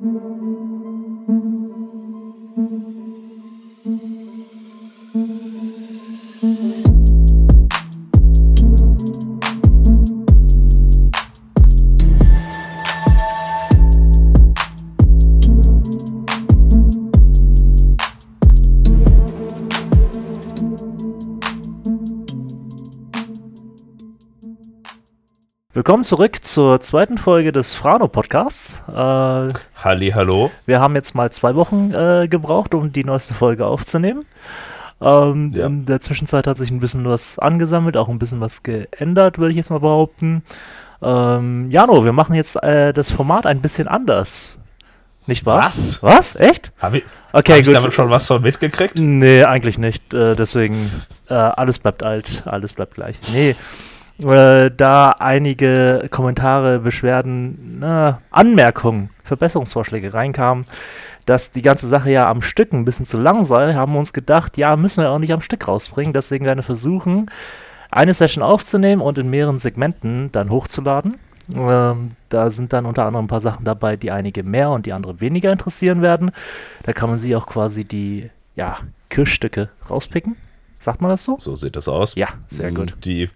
Música Willkommen zurück zur zweiten Folge des Frano Podcasts. Äh, Halli, hallo. Wir haben jetzt mal zwei Wochen äh, gebraucht, um die neueste Folge aufzunehmen. Ähm, ja. In der Zwischenzeit hat sich ein bisschen was angesammelt, auch ein bisschen was geändert, würde ich jetzt mal behaupten. Ähm, Jano, wir machen jetzt äh, das Format ein bisschen anders. Nicht wahr? Was? Was? Echt? Habe ich, okay, hab ich damit schon was von mitgekriegt? Nee, eigentlich nicht. Äh, deswegen, äh, alles bleibt alt, alles bleibt gleich. Nee äh, da einige Kommentare, Beschwerden, na, Anmerkungen, Verbesserungsvorschläge reinkamen, dass die ganze Sache ja am Stück ein bisschen zu lang sei, haben wir uns gedacht, ja, müssen wir auch nicht am Stück rausbringen. Deswegen werden wir versuchen, eine Session aufzunehmen und in mehreren Segmenten dann hochzuladen. Ähm, da sind dann unter anderem ein paar Sachen dabei, die einige mehr und die andere weniger interessieren werden. Da kann man sie auch quasi die ja, Kirschstücke rauspicken. Sagt man das so? So sieht das aus. Ja, sehr gut. Die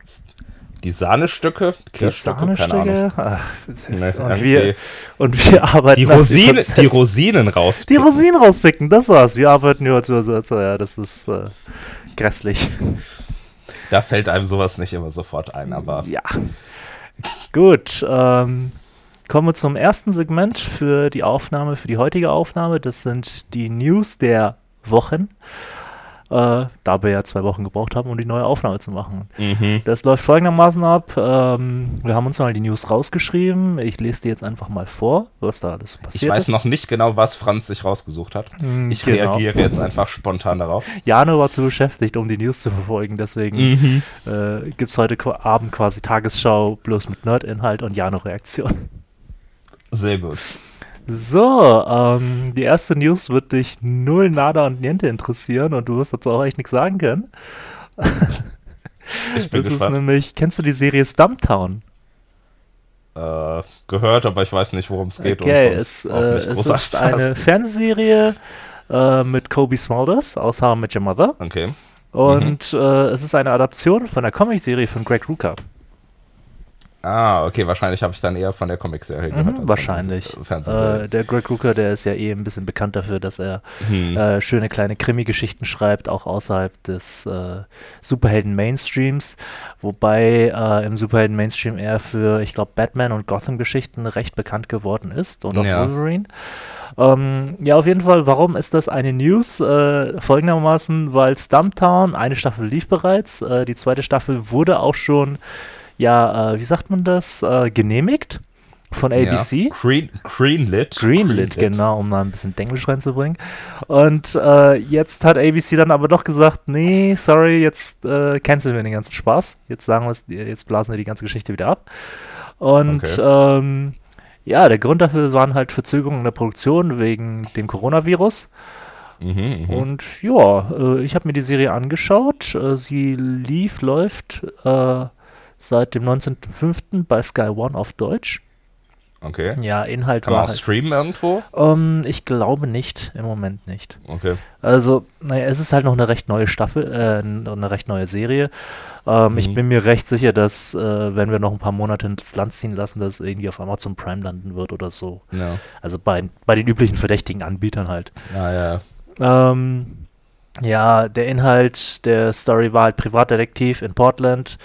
die Sahnestücke, die Sahnestücke. Ach, nee, und, wir, und wir arbeiten. Die, Rosine, die Rosinen rauspicken. Die Rosinen rauspicken, das war's. Wir arbeiten nur zu so, ja, das ist äh, grässlich. Da fällt einem sowas nicht immer sofort ein, aber. Ja. Gut. Ähm, kommen wir zum ersten Segment für die Aufnahme, für die heutige Aufnahme. Das sind die News der Wochen äh, da wir ja zwei Wochen gebraucht haben, um die neue Aufnahme zu machen. Mhm. Das läuft folgendermaßen ab. Ähm, wir haben uns mal die News rausgeschrieben. Ich lese dir jetzt einfach mal vor, was da alles passiert Ich weiß ist. noch nicht genau, was Franz sich rausgesucht hat. Mhm, ich genau. reagiere jetzt einfach spontan darauf. Jano war zu beschäftigt, um die News zu verfolgen. Deswegen mhm. äh, gibt es heute Abend quasi Tagesschau bloß mit Nerd-Inhalt und Jano-Reaktion. Sehr gut. So, ähm, die erste News wird dich null, nada und niente interessieren und du wirst dazu auch echt nichts sagen können. ich bin das gespannt. ist nämlich, kennst du die Serie Stumptown? Äh, gehört, aber ich weiß nicht, worum es geht. Okay, es, äh, es ist eine Fernsehserie äh, mit Kobe Smulders aus How I Met Your Mother. Okay. Und mhm. Äh, es ist eine Adaption von der Comicserie von Greg Rucka. Ah, okay, wahrscheinlich habe ich dann eher von der Comicserie gehört. Mhm, wahrscheinlich. Äh, der Greg Rucker, der ist ja eh ein bisschen bekannt dafür, dass er mhm. äh, schöne kleine Krimi-Geschichten schreibt, auch außerhalb des äh, Superhelden-Mainstreams. Wobei äh, im Superhelden-Mainstream er für, ich glaube, Batman und Gotham-Geschichten recht bekannt geworden ist und auch ja. Wolverine. Ähm, ja, auf jeden Fall, warum ist das eine News? Äh, folgendermaßen, weil Stumptown, eine Staffel lief bereits, äh, die zweite Staffel wurde auch schon ja, äh, wie sagt man das, äh, genehmigt von ABC. Ja, green, greenlit. greenlit. Greenlit, genau, um mal ein bisschen Englisch reinzubringen. Und äh, jetzt hat ABC dann aber doch gesagt, nee, sorry, jetzt äh, canceln wir den ganzen Spaß. Jetzt sagen wir jetzt blasen wir die ganze Geschichte wieder ab. Und okay. ähm, ja, der Grund dafür waren halt Verzögerungen in der Produktion wegen dem Coronavirus. Mhm, mh. Und ja, äh, ich habe mir die Serie angeschaut. Äh, sie lief, läuft äh, seit dem 19.05. bei Sky One auf Deutsch. Okay. Ja, Inhalt Kann war. man auch halt, streamen irgendwo? Ähm, ich glaube nicht, im Moment nicht. Okay. Also, naja, es ist halt noch eine recht neue Staffel, äh, eine recht neue Serie. Ähm, mhm. Ich bin mir recht sicher, dass, äh, wenn wir noch ein paar Monate ins Land ziehen lassen, dass es irgendwie auf Amazon Prime landen wird oder so. Ja. Also bei, bei den üblichen verdächtigen Anbietern halt. Ja, ja. Ähm, ja, der Inhalt der Story war halt Privatdetektiv in Portland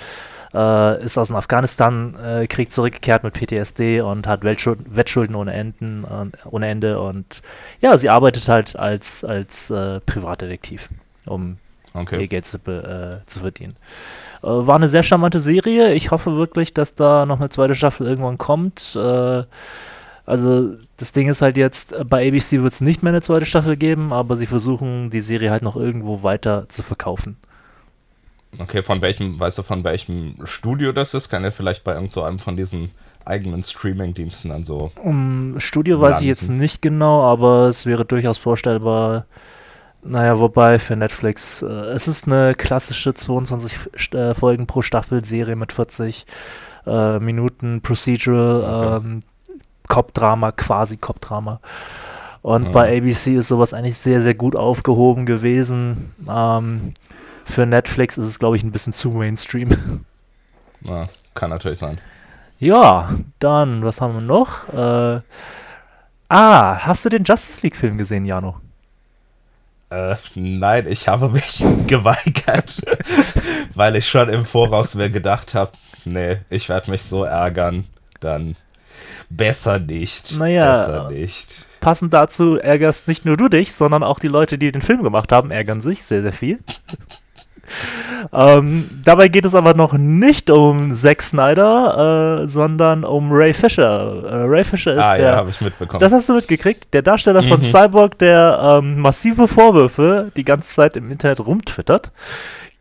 äh, ist aus dem Afghanistan-Krieg äh, zurückgekehrt mit PTSD und hat Weltschuld Wettschulden ohne, Enden, äh, ohne Ende. Und ja, sie arbeitet halt als, als äh, Privatdetektiv, um okay. ihr Geld zu, äh, zu verdienen. Äh, war eine sehr charmante Serie. Ich hoffe wirklich, dass da noch eine zweite Staffel irgendwann kommt. Also das Ding ist halt jetzt, bei ABC wird es nicht mehr eine zweite Staffel geben, aber sie versuchen die Serie halt noch irgendwo weiter zu verkaufen. Okay, von welchem, weißt du, von welchem Studio das ist? Kann er vielleicht bei irgend so einem von diesen eigenen Streaming-Diensten dann so. Um, Studio landen. weiß ich jetzt nicht genau, aber es wäre durchaus vorstellbar. Naja, wobei für Netflix, äh, es ist eine klassische 22 äh, Folgen pro Staffel Serie mit 40 äh, Minuten Procedural. Okay. Ähm, Cop-Drama, quasi Cop-Drama. Und Mhm. bei ABC ist sowas eigentlich sehr, sehr gut aufgehoben gewesen. Ähm, für Netflix ist es, glaube ich, ein bisschen zu Mainstream. Ja, kann natürlich sein. ja, dann, was haben wir noch? Äh, ah, hast du den Justice League-Film gesehen, Jano? Äh, nein, ich habe mich geweigert, weil ich schon im Voraus mir gedacht habe, nee, ich werde mich so ärgern, dann besser nicht. Naja, besser nicht. Passend dazu ärgerst nicht nur du dich, sondern auch die Leute, die den Film gemacht haben, ärgern sich sehr, sehr viel. Ähm, dabei geht es aber noch nicht um Zack Snyder, äh, sondern um Ray Fisher. Äh, Ray Fisher ist Ah der. ja, habe ich mitbekommen. das hast du mitgekriegt? Der Darsteller von Mhm. Cyborg, der ähm, massive Vorwürfe die ganze Zeit im Internet rumtwittert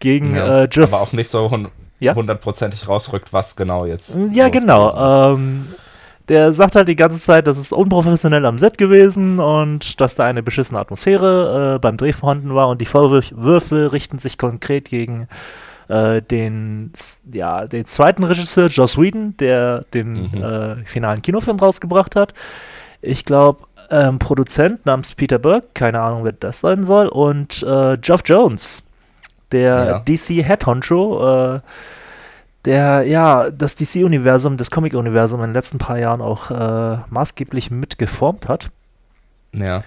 gegen ja, äh, Just. aber auch nicht so hun Ja? hundertprozentig rausrückt, was genau jetzt. Ja, genau. Ähm, der sagt halt die ganze Zeit, das ist unprofessionell am Set gewesen und dass da eine beschissene Atmosphäre äh, beim Dreh vorhanden war und die Vorwürfe richten sich konkret gegen äh, den, ja, den zweiten Regisseur, Joss Whedon, der den Mhm. äh, finalen Kinofilm rausgebracht hat. Ich glaube, ähm, Produzent namens Peter Burke, keine Ahnung, wer das sein soll, und äh, Geoff Jones, der Ja. DC Head Honcho, äh, der ja das DC-Universum, das Comic-Universum in den letzten paar Jahren auch äh, maßgeblich mitgeformt hat. Ja.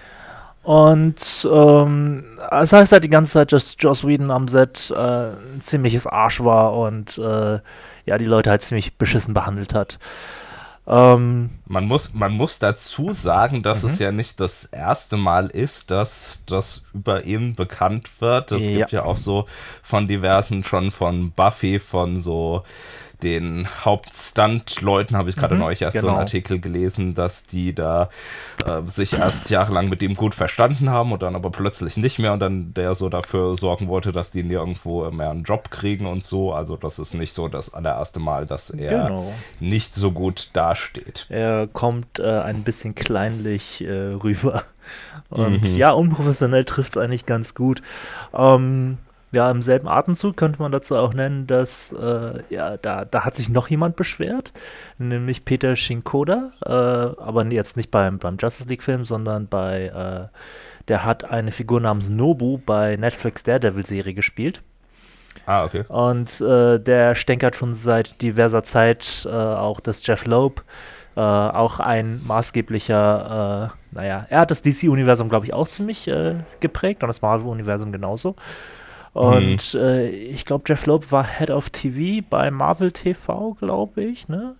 Und ähm, es heißt halt die ganze Zeit, dass Joss Whedon am Set äh, ein ziemliches Arsch war und äh, ja, die Leute halt ziemlich beschissen behandelt hat. Ähm, Man muss, man muss dazu sagen, dass Mhm. es ja nicht das erste Mal ist, dass das über ihn bekannt wird. Es Ja. gibt ja auch so von diversen, schon von Buffy, von so den Hauptstunt-Leuten, habe ich gerade Mhm, neulich erst so genau. einen Artikel gelesen, dass die da äh, sich erst jahrelang mit ihm gut verstanden haben und dann aber plötzlich nicht mehr und dann der so dafür sorgen wollte, dass die nirgendwo mehr einen Job kriegen und so. Also das ist nicht so das allererste Mal, dass er genau. nicht so gut dasteht. Er kommt äh, ein bisschen kleinlich äh, rüber. Und Mhm. ja, unprofessionell trifft es eigentlich ganz gut. Ähm, ja, im selben Atemzug könnte man dazu auch nennen, dass äh, ja, da, da hat sich noch jemand beschwert, nämlich Peter Shinkoda, äh, aber jetzt nicht beim, beim Justice League-Film, sondern bei, äh, der hat eine Figur namens Nobu bei Netflix Daredevil-Serie gespielt. Ah, okay. Und äh, der stänkert schon seit diverser Zeit äh, auch, dass Jeff Loeb äh, auch ein maßgeblicher, äh, naja, er hat das DC-Universum, glaube ich, auch ziemlich äh, geprägt und das Marvel-Universum genauso. Und äh, ich glaube, Jeff Loeb war Head of TV bei Marvel TV, glaube ich, ne?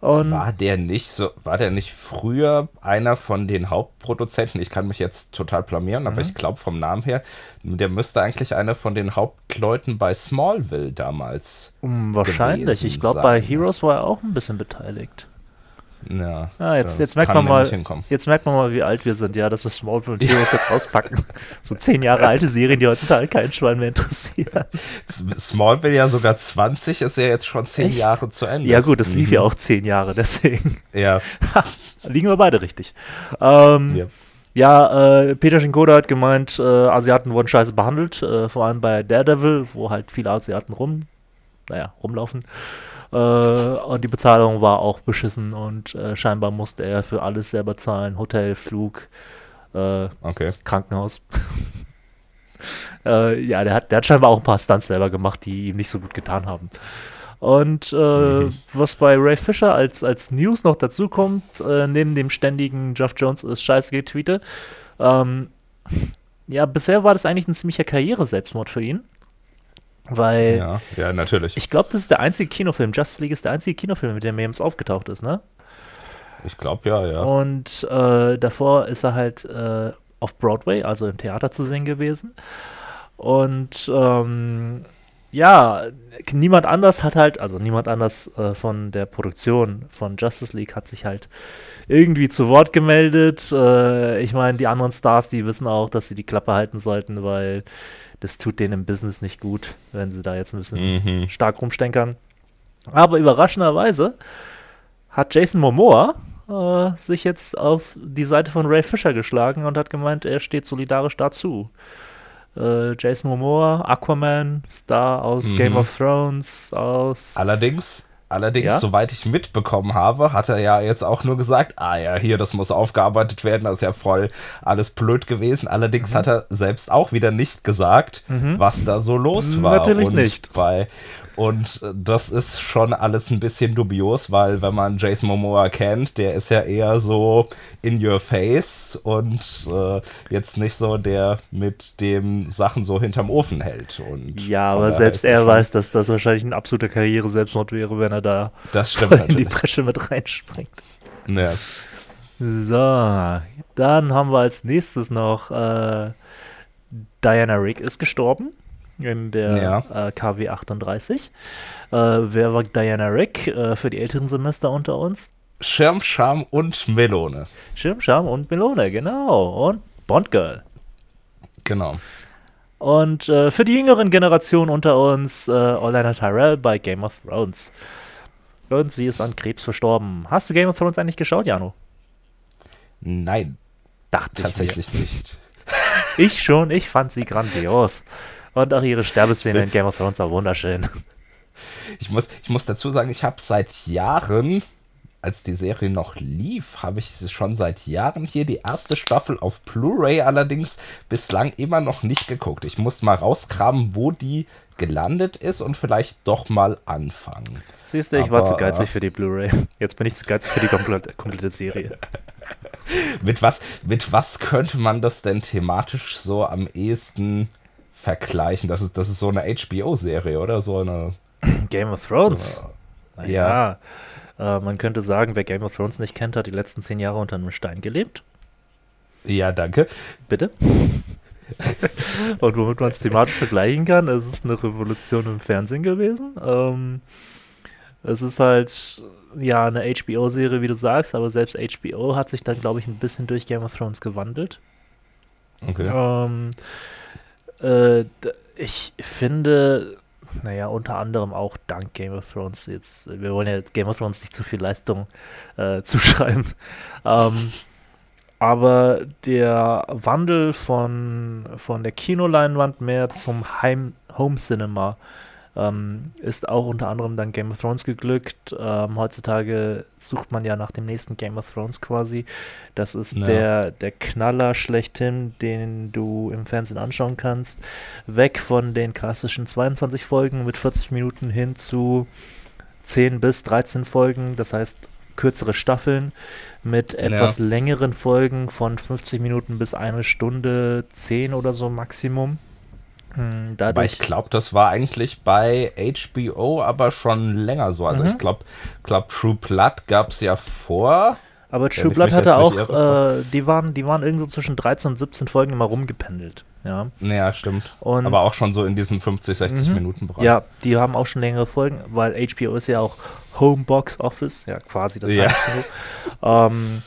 Und War der nicht so, war der nicht früher einer von den Hauptproduzenten? Ich kann mich jetzt total blamieren, aber ich glaube vom Namen her, der müsste eigentlich einer von den Hauptleuten bei Smallville damals. um, wahrscheinlich, ich glaube, bei. Heroes war er auch ein bisschen beteiligt. Ja. Ah, jetzt, jetzt merkt man mal. Jetzt merkt man mal, wie alt wir sind, ja, dass wir Smallville und Heroes jetzt auspacken. So zehn Jahre alte Serien, die heutzutage keinen Schwein mehr interessieren. Smallville ja sogar 20, ist ja jetzt schon zehn Echt? Jahre zu Ende. Ja gut, das lief Mhm. ja auch zehn Jahre, deswegen Ja, liegen wir beide richtig. Ähm, ja. ja, äh, Peter Shinkoda hat gemeint, äh, Asiaten wurden scheiße behandelt, äh, vor allem bei Daredevil, wo halt viele Asiaten rum, naja, rumlaufen. Äh, und die Bezahlung war auch beschissen und äh, scheinbar musste er für alles selber zahlen, Hotel, Flug, äh, okay. Krankenhaus. ja, der hat, der hat scheinbar auch ein paar Stunts selber gemacht, die ihm nicht so gut getan haben. Und äh, Mhm. was bei Ray Fisher als, als News noch dazu kommt, äh, neben dem ständigen Jeff Jones ist scheiße getweete, ähm, ja, bisher war das eigentlich ein ziemlicher Karriere-Selbstmord für ihn. Weil Ja, ja, natürlich. ich glaube, das ist der einzige Kinofilm, Justice League ist der einzige Kinofilm, mit dem jemals aufgetaucht ist, ne? Ich glaube ja, ja. Und äh, davor ist er halt äh, auf Broadway, also im Theater zu sehen gewesen. Und ähm, ja, niemand anders hat halt, also niemand anders äh, von der Produktion von Justice League hat sich halt irgendwie zu Wort gemeldet. Äh, ich meine, die anderen Stars, die wissen auch, dass sie die Klappe halten sollten, weil das tut denen im Business nicht gut, wenn sie da jetzt ein bisschen Mhm. stark rumstenkern. Aber überraschenderweise hat Jason Momoa äh, sich jetzt auf die Seite von Ray Fisher geschlagen und hat gemeint, er steht solidarisch dazu. Äh, Jason Momoa, Aquaman, Star aus Mhm. Game of Thrones, aus. Allerdings Allerdings, Ja? soweit ich mitbekommen habe, hat er ja jetzt auch nur gesagt, ah ja, hier, das muss aufgearbeitet werden, das ist ja voll alles blöd gewesen. Allerdings hat er selbst auch wieder nicht gesagt, was da so los war. Natürlich und nicht. Bei, und äh, das ist schon alles ein bisschen dubios, weil wenn man Jason Momoa kennt, der ist ja eher so in your face und äh, jetzt nicht so der mit dem Sachen so hinterm Ofen hält. Und Ja, aber selbst er weiß, dass das wahrscheinlich ein absoluter Karriere-Selbstmord wäre, wenn er da in die natürlich. Bresche mit reinspringt. Ja. So, dann haben wir als nächstes noch äh, Diana Rick ist gestorben in der äh, KW 38. Äh, wer war Diana Rick? Äh, für die älteren Semester unter uns. Schirm, Scham und Melone. Schirmscham und Melone, genau. Und Bond Girl. Genau. Und äh, für die jüngeren Generationen unter uns äh, Orlana Tyrell bei Game of Thrones. Und sie ist an Krebs verstorben. Hast du Game of Thrones eigentlich geschaut, Jano? Nein, Dachte tatsächlich nicht. Ich, mir. ich schon, ich fand sie grandios. Und auch ihre Sterbeszene in Game of Thrones war wunderschön. Ich muss, ich muss dazu sagen, ich habe seit Jahren, als die Serie noch lief, habe ich sie schon seit Jahren hier die erste Staffel auf Blu-ray allerdings bislang immer noch nicht geguckt. Ich muss mal rauskramen, wo die gelandet ist und vielleicht doch mal anfangen. Siehst du, ich war zu geizig für die Blu-ray. Jetzt bin ich zu geizig für die komplette, komplette Serie. Mit was, mit was könnte man das denn thematisch so am ehesten vergleichen? Das ist, das ist so eine HBO-Serie, oder? So eine. Game of Thrones. Ja. Ja. Äh, man könnte sagen, wer Game of Thrones nicht kennt, hat die letzten zehn Jahre unter einem Stein gelebt. Ja, danke. Bitte. Und womit man es thematisch vergleichen kann, es ist eine Revolution im Fernsehen gewesen. Ähm, es ist halt, ja, eine HBO-Serie, wie du sagst, aber selbst HBO hat sich dann, glaube ich, ein bisschen durch Game of Thrones gewandelt. Okay. Ähm, äh, ich finde, naja, unter anderem auch dank Game of Thrones jetzt, wir wollen ja Game of Thrones nicht zu viel Leistung äh, zuschreiben. Ähm, aber der Wandel von, von der Kinoleinwand mehr zum Heim Home Cinema ähm, ist auch unter anderem dann Game of Thrones geglückt. Ähm, heutzutage sucht man ja nach dem nächsten Game of Thrones quasi. Das ist Ja. der, der Knaller schlechthin, den du im Fernsehen anschauen kannst. Weg von den klassischen 22 Folgen mit 40 Minuten hin zu 10 bis 13 Folgen. Das heißt kürzere Staffeln mit etwas längeren Folgen von 50 Minuten bis eine Stunde 10 oder so Maximum. Hm, Aber Dadurch, ich glaube, das war eigentlich bei HBO aber schon länger so. Also Mhm. ich glaube, glaub, True Blood gab es ja vor. aber True Blood hatte auch, äh, die, waren, die waren irgendwo zwischen 13 und 17 Folgen immer rumgependelt. Ja, Naja, stimmt. Und- aber auch schon so in diesem 50, 60 Mhm. Minuten Bereich. ja die haben auch schon längere Folgen, weil HBO ist ja auch Home Box Office, ja quasi das Ja. Heimkino. ähm,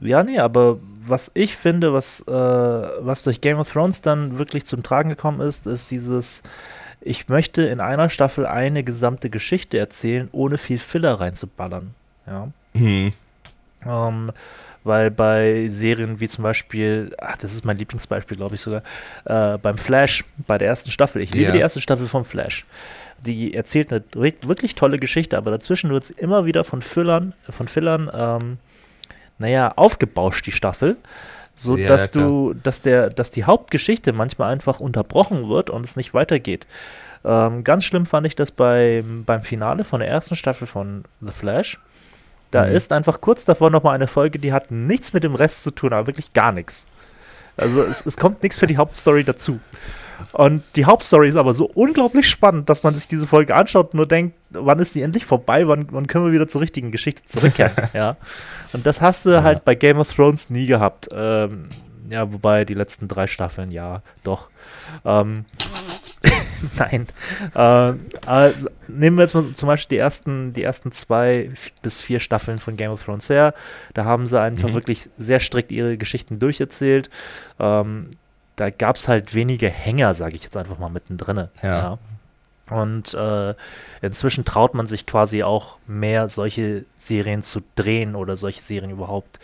ja, nee, aber was ich finde, was, äh, was durch Game of Thrones dann wirklich zum Tragen gekommen ist, ist dieses, ich möchte in einer Staffel eine gesamte Geschichte erzählen, ohne viel Filler reinzuballern. Ja. Hm. Ähm, weil bei Serien wie zum Beispiel, ach, das ist mein Lieblingsbeispiel, glaube ich sogar, äh, beim Flash, bei der ersten Staffel. Ich liebe Ja. die erste Staffel vom Flash. Die erzählt eine wirklich tolle Geschichte, aber dazwischen wird es immer wieder von Fillern, von Fillern, ähm, naja, aufgebauscht, die Staffel. So Ja, dass klar. du, dass der, dass die Hauptgeschichte manchmal einfach unterbrochen wird und es nicht weitergeht. Ähm, ganz schlimm fand ich das beim, beim Finale von der ersten Staffel von The Flash. Da Mhm. ist einfach kurz davor nochmal eine Folge, die hat nichts mit dem Rest zu tun, aber wirklich gar nichts. Also es, es kommt nichts für die Hauptstory dazu. Und die Hauptstory ist aber so unglaublich spannend, dass man sich diese Folge anschaut und nur denkt, wann ist die endlich vorbei, wann, wann können wir wieder zur richtigen Geschichte zurückkehren. ja. Und das hast du halt bei Game of Thrones nie gehabt. Ähm, ja, wobei die letzten drei Staffeln, ja, doch. Ähm, Nein. Äh, also, nehmen wir jetzt mal zum Beispiel die ersten, die ersten zwei bis vier Staffeln von Game of Thrones her. Da haben sie einfach Mhm. wirklich sehr strikt ihre Geschichten durcherzählt. Ähm, da gab es halt wenige Hänger, sage ich jetzt einfach mal mittendrin. Ja. Und äh, inzwischen traut man sich quasi auch mehr solche Serien zu drehen oder solche Serien überhaupt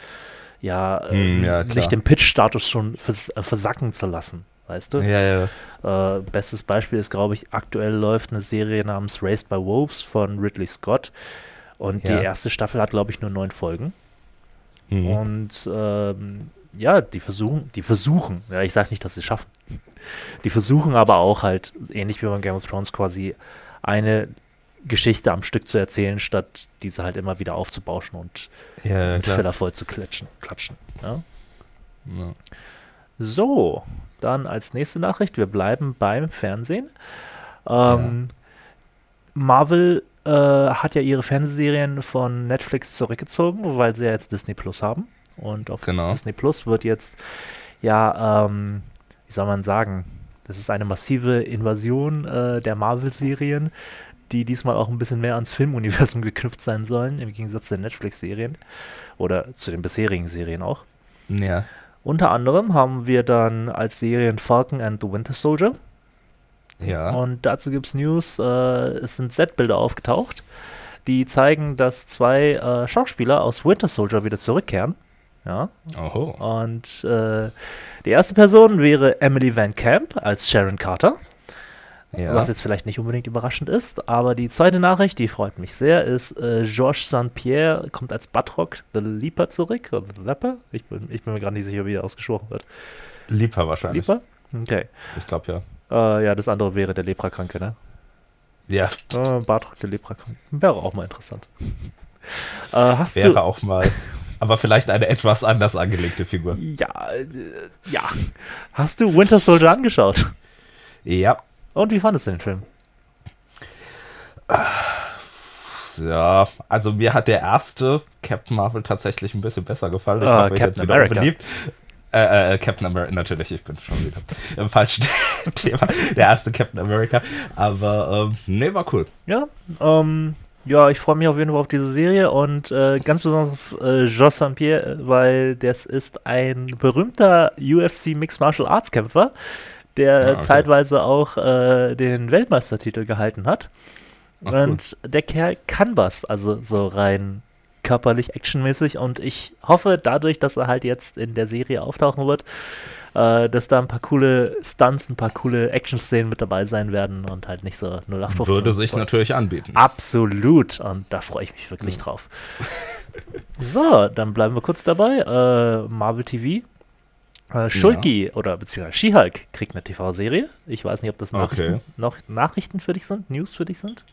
ja, Hm, ähm, ja, nicht den Pitch-Status schon vers äh, versacken zu lassen. weißt du? Ja, ja. Äh, bestes Beispiel ist, glaube ich, aktuell läuft eine Serie namens Raised by Wolves von Ridley Scott. Und Ja. die erste Staffel hat, glaube ich, nur neun Folgen. Mhm. Und ähm, ja, die versuchen, die versuchen, ja, ich sage nicht, dass sie es schaffen. Die versuchen aber auch halt, ähnlich wie beim Game of Thrones, quasi eine Geschichte am Stück zu erzählen, statt diese halt immer wieder aufzubauschen und ja, mit. Filler voll zu klatschen. klatschen ja. Ja. So, dann als nächste Nachricht, wir bleiben beim Fernsehen. Ähm, Marvel äh, hat ja ihre Fernsehserien von Netflix zurückgezogen, weil sie ja jetzt Disney Plus haben. Und auf Genau. Disney Plus wird jetzt, ja, ähm, wie soll man sagen, das ist eine massive Invasion äh, der Marvel-Serien, die diesmal auch ein bisschen mehr ans Filmuniversum geknüpft sein sollen, im Gegensatz zu den Netflix-Serien oder zu den bisherigen Serien auch. ja. Unter anderem haben wir dann als Serien Falcon and the Winter Soldier. Ja. Und dazu gibt es News, äh, es sind Set-Bilder aufgetaucht, die zeigen, dass zwei äh, Schauspieler aus Winter Soldier wieder zurückkehren. Ja. Oho. Und äh, die erste Person wäre Emily Van Camp als Sharon Carter, Ja. was jetzt vielleicht nicht unbedingt überraschend ist. Aber die zweite Nachricht, die freut mich sehr, ist äh, Georges St. Pierre kommt als Batrock the Leaper zurück. Oder The Leper? Ich bin, ich bin mir gerade nicht sicher, wie er ausgesprochen wird. Lieber wahrscheinlich. Leaper? Okay. Ich glaube ja. Äh, ja, das andere wäre der Leprakranke, ne? Ja, Äh, Bartrock, der Leprakranke. Wäre auch mal interessant. äh, hast wäre du. auch mal. Aber vielleicht eine etwas anders angelegte Figur. Ja, äh, ja. Hast du Winter Soldier angeschaut? Ja. Und wie fandest du den Film? Ja, also mir hat der erste Captain Marvel tatsächlich ein bisschen besser gefallen. Ich mich Captain jetzt wieder America. unbeliebt. Äh, äh, Captain America, natürlich, ich bin schon wieder im falschen Thema. Der erste Captain America. Aber ähm, nee, war cool. Ja, ähm, ja, ich freue mich auf jeden Fall auf diese Serie und äh, ganz besonders auf äh, Jos St. Pierre, weil das ist ein berühmter UFC Mixed Martial Arts Kämpfer, der Ah, okay. zeitweise auch äh, den Weltmeistertitel gehalten hat. Ach, cool. und der Kerl kann was, also so rein körperlich, actionmäßig und ich hoffe dadurch, dass er halt jetzt in der Serie auftauchen wird, äh, dass da ein paar coole Stunts, ein paar coole Action-Szenen mit dabei sein werden und halt nicht so 0815. Würde sich natürlich anbieten. Absolut. Und da freue ich mich wirklich Mhm. drauf. So, dann bleiben wir kurz dabei. Äh, Marvel TV. Äh, Shulky oder beziehungsweise She-Hulk kriegt eine TV-Serie. Ich weiß nicht, ob das Nachrichten, Okay. noch Nachrichten für dich sind, News für dich sind.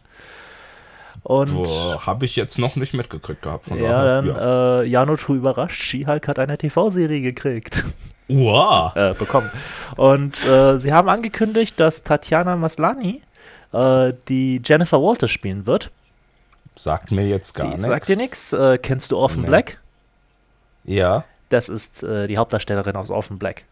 Und habe ich jetzt noch nicht mitgekriegt gehabt. Von ja, daher, dann ja. Äh, Jano überrascht. She-Hulk hat eine TV-Serie gekriegt. Wow. äh, bekommen. Und äh, sie haben angekündigt, dass Tatjana Maslani äh, die Jennifer Walters spielen wird. Sagt mir jetzt gar nichts. sagt dir nichts. Äh, kennst du Orphan Nee. Black? Ja, Das ist äh, die Hauptdarstellerin aus Orphan Black.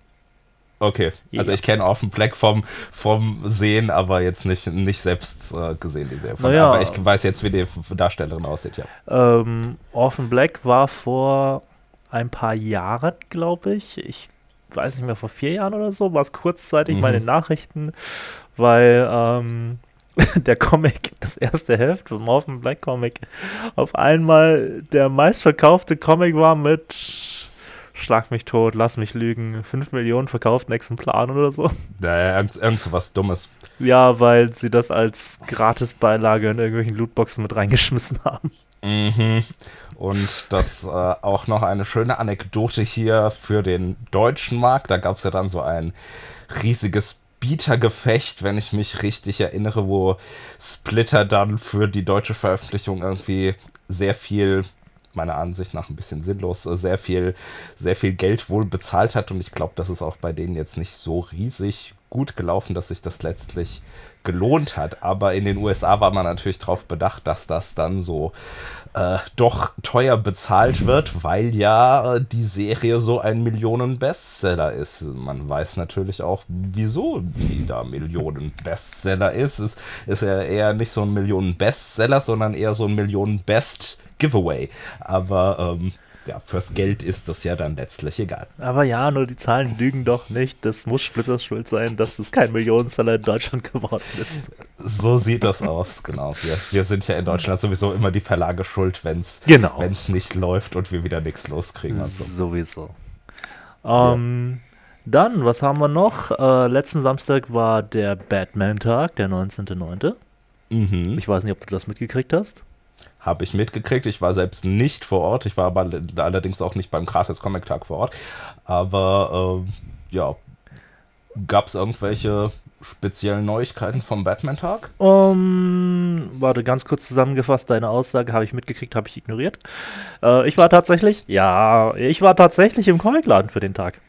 okay. Also ich kenne Orphan Black vom, vom Sehen, aber jetzt nicht, nicht selbst äh, gesehen, die Serie. Naja. Aber ich weiß jetzt, wie die Darstellerin aussieht, ja. Ähm, Orphan Black war vor ein paar Jahren, glaube ich. Ich weiß nicht mehr, vor vier Jahren oder so, war es kurzzeitig Mhm. mal in den Nachrichten, weil ähm, der Comic, das erste Heft vom Orphan Black Comic, auf einmal der meistverkaufte Comic war mit Schlag mich tot, lass mich lügen, 5 Millionen verkauften Exemplaren oder so. Da irgend, irgend so was Dummes. Ja, weil sie das als Gratisbeilage in irgendwelchen Lootboxen mit reingeschmissen haben. Mhm. Und das äh, auch noch eine schöne Anekdote hier für den deutschen Markt. Da gab es ja dann so ein riesiges Bietergefecht, wenn ich mich richtig erinnere, wo Splitter dann für die deutsche Veröffentlichung irgendwie sehr viel, meiner Ansicht nach ein bisschen sinnlos, äh, sehr viel, sehr viel Geld wohl bezahlt hat. Und ich glaube, das ist auch bei denen jetzt nicht so riesig gut gelaufen, dass sich das letztlich gelohnt hat. Aber in den USA war man natürlich darauf bedacht, dass das dann so äh, doch teuer bezahlt wird, weil ja äh, die Serie so ein Millionen-Bestseller ist. Man weiß natürlich auch, wieso die da Millionen-Bestseller ist. Es ist ja eher nicht so ein Millionen-Bestseller, sondern eher so ein Millionen-Best-Giveaway. Aber ähm, ja, fürs Geld ist das ja dann letztlich egal. Aber ja, nur die Zahlen lügen doch nicht. Das muss Splitters Schuld sein, dass es kein Millionenseller in Deutschland geworden ist. So sieht das aus, genau. Wir, wir sind ja in Deutschland sowieso immer die Verlage schuld, wenn es Genau. nicht läuft und wir wieder nichts loskriegen. Also. Sowieso. Ähm, Dann, was haben wir noch? Äh, letzten Samstag war der Batman-Tag, der 19.09. Mhm. Ich weiß nicht, ob du das mitgekriegt hast. Habe ich mitgekriegt. Ich war selbst nicht vor Ort. Ich war aber allerdings auch nicht beim Gratis Comic Tag vor Ort. Aber äh, ja, gab es irgendwelche speziellen Neuigkeiten vom Batman-Tag? Um, warte, ganz kurz zusammengefasst, deine Aussage habe ich mitgekriegt, habe ich ignoriert. Äh, ich war tatsächlich, ja, ich war tatsächlich im Comicladen für den Tag.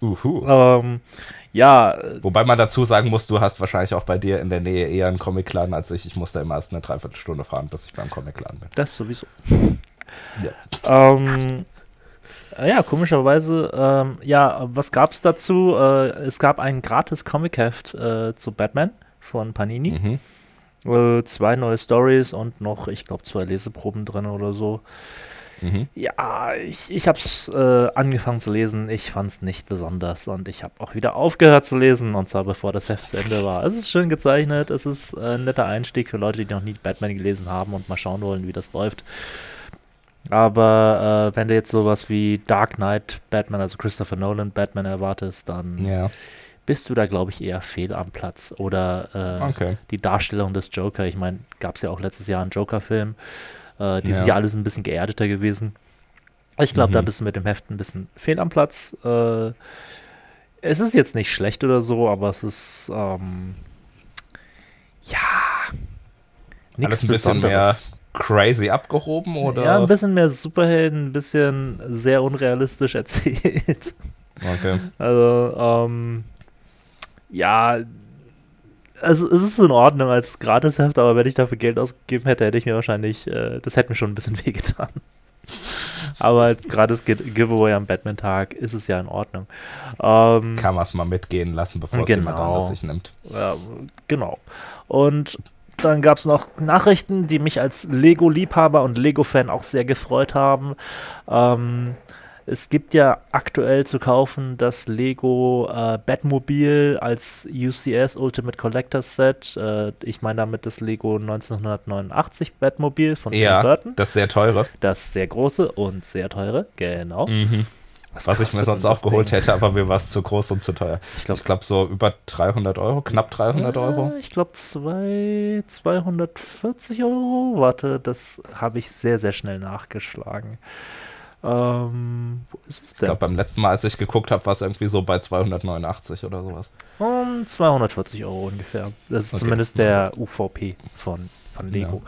Uhu. Ähm, ja, Wobei man dazu sagen muss, du hast wahrscheinlich auch bei dir in der Nähe eher einen Comicladen als ich. Ich muss da immer erst eine Dreiviertelstunde fahren, bis ich beim Comicladen bin. das sowieso. Ja. Ähm, äh, ja, komischerweise, ähm, ja, was gab es dazu? Äh, es gab ein gratis Comic-Heft äh, zu Batman von Panini. Mhm. Äh, zwei neue Stories und noch, ich glaube, zwei Leseproben drin oder so. Mhm. Ja, ich, ich habe es äh, angefangen zu lesen. Ich fand es nicht besonders und ich habe auch wieder aufgehört zu lesen und zwar bevor das Heft zu Ende war. Es ist schön gezeichnet, es ist äh, ein netter Einstieg für Leute, die noch nie Batman gelesen haben und mal schauen wollen, wie das läuft. Aber äh, wenn du jetzt sowas wie Dark Knight Batman, also Christopher Nolan Batman erwartest, dann Ja, bist du da, glaube ich, eher fehl am Platz. Oder äh, okay. die Darstellung des Joker. Ich meine, gab es ja auch letztes Jahr einen Joker-Film. Äh, die Ja. sind ja alles ein bisschen geerdeter gewesen. Ich glaube, da Mhm. bist du mit dem Heft ein bisschen fehl am Platz. Äh, es ist jetzt nicht schlecht oder so, aber es ist, ähm, ja, nichts Alles ein bisschen mehr Besonderes. crazy abgehoben oder? Ja, ein bisschen mehr Superhelden, ein bisschen sehr unrealistisch erzählt. Okay. Also, ähm, ja, also es ist in Ordnung als Gratisheft, aber wenn ich dafür Geld ausgegeben hätte, hätte ich mir wahrscheinlich, äh, das hätte mir schon ein bisschen wehgetan. aber als gratis Gi- Giveaway am Batman-Tag ist es ja in Ordnung. Ähm, Kann man es mal mitgehen lassen, bevor es Genau. jemand anders sich nimmt. ja, genau. Und dann gab es noch Nachrichten, die mich als Lego-Liebhaber und Lego-Fan auch sehr gefreut haben. Ähm, es gibt ja aktuell zu kaufen das Lego äh, Batmobil als UCS Ultimate Collectors Set. Äh, ich meine damit das Lego 1989 Batmobil von Tim Ja, Burton. das sehr teure. Das sehr große und sehr teure, genau. Mhm. Was ich mir sonst auch geholt Ding? hätte, aber mir war es zu groß und zu teuer. Ich glaube, Ich glaube so über 300 Euro, knapp 300 Euro. Ich glaube, zwei, 240 Euro. Warte, das habe ich sehr, sehr schnell nachgeschlagen. Ähm, wo ist es Ich denn? glaube, beim letzten Mal, als ich geguckt habe, war es irgendwie so bei 289 oder sowas. Um 240 Euro ungefähr. Das ist Okay. zumindest der UVP von, von Lego.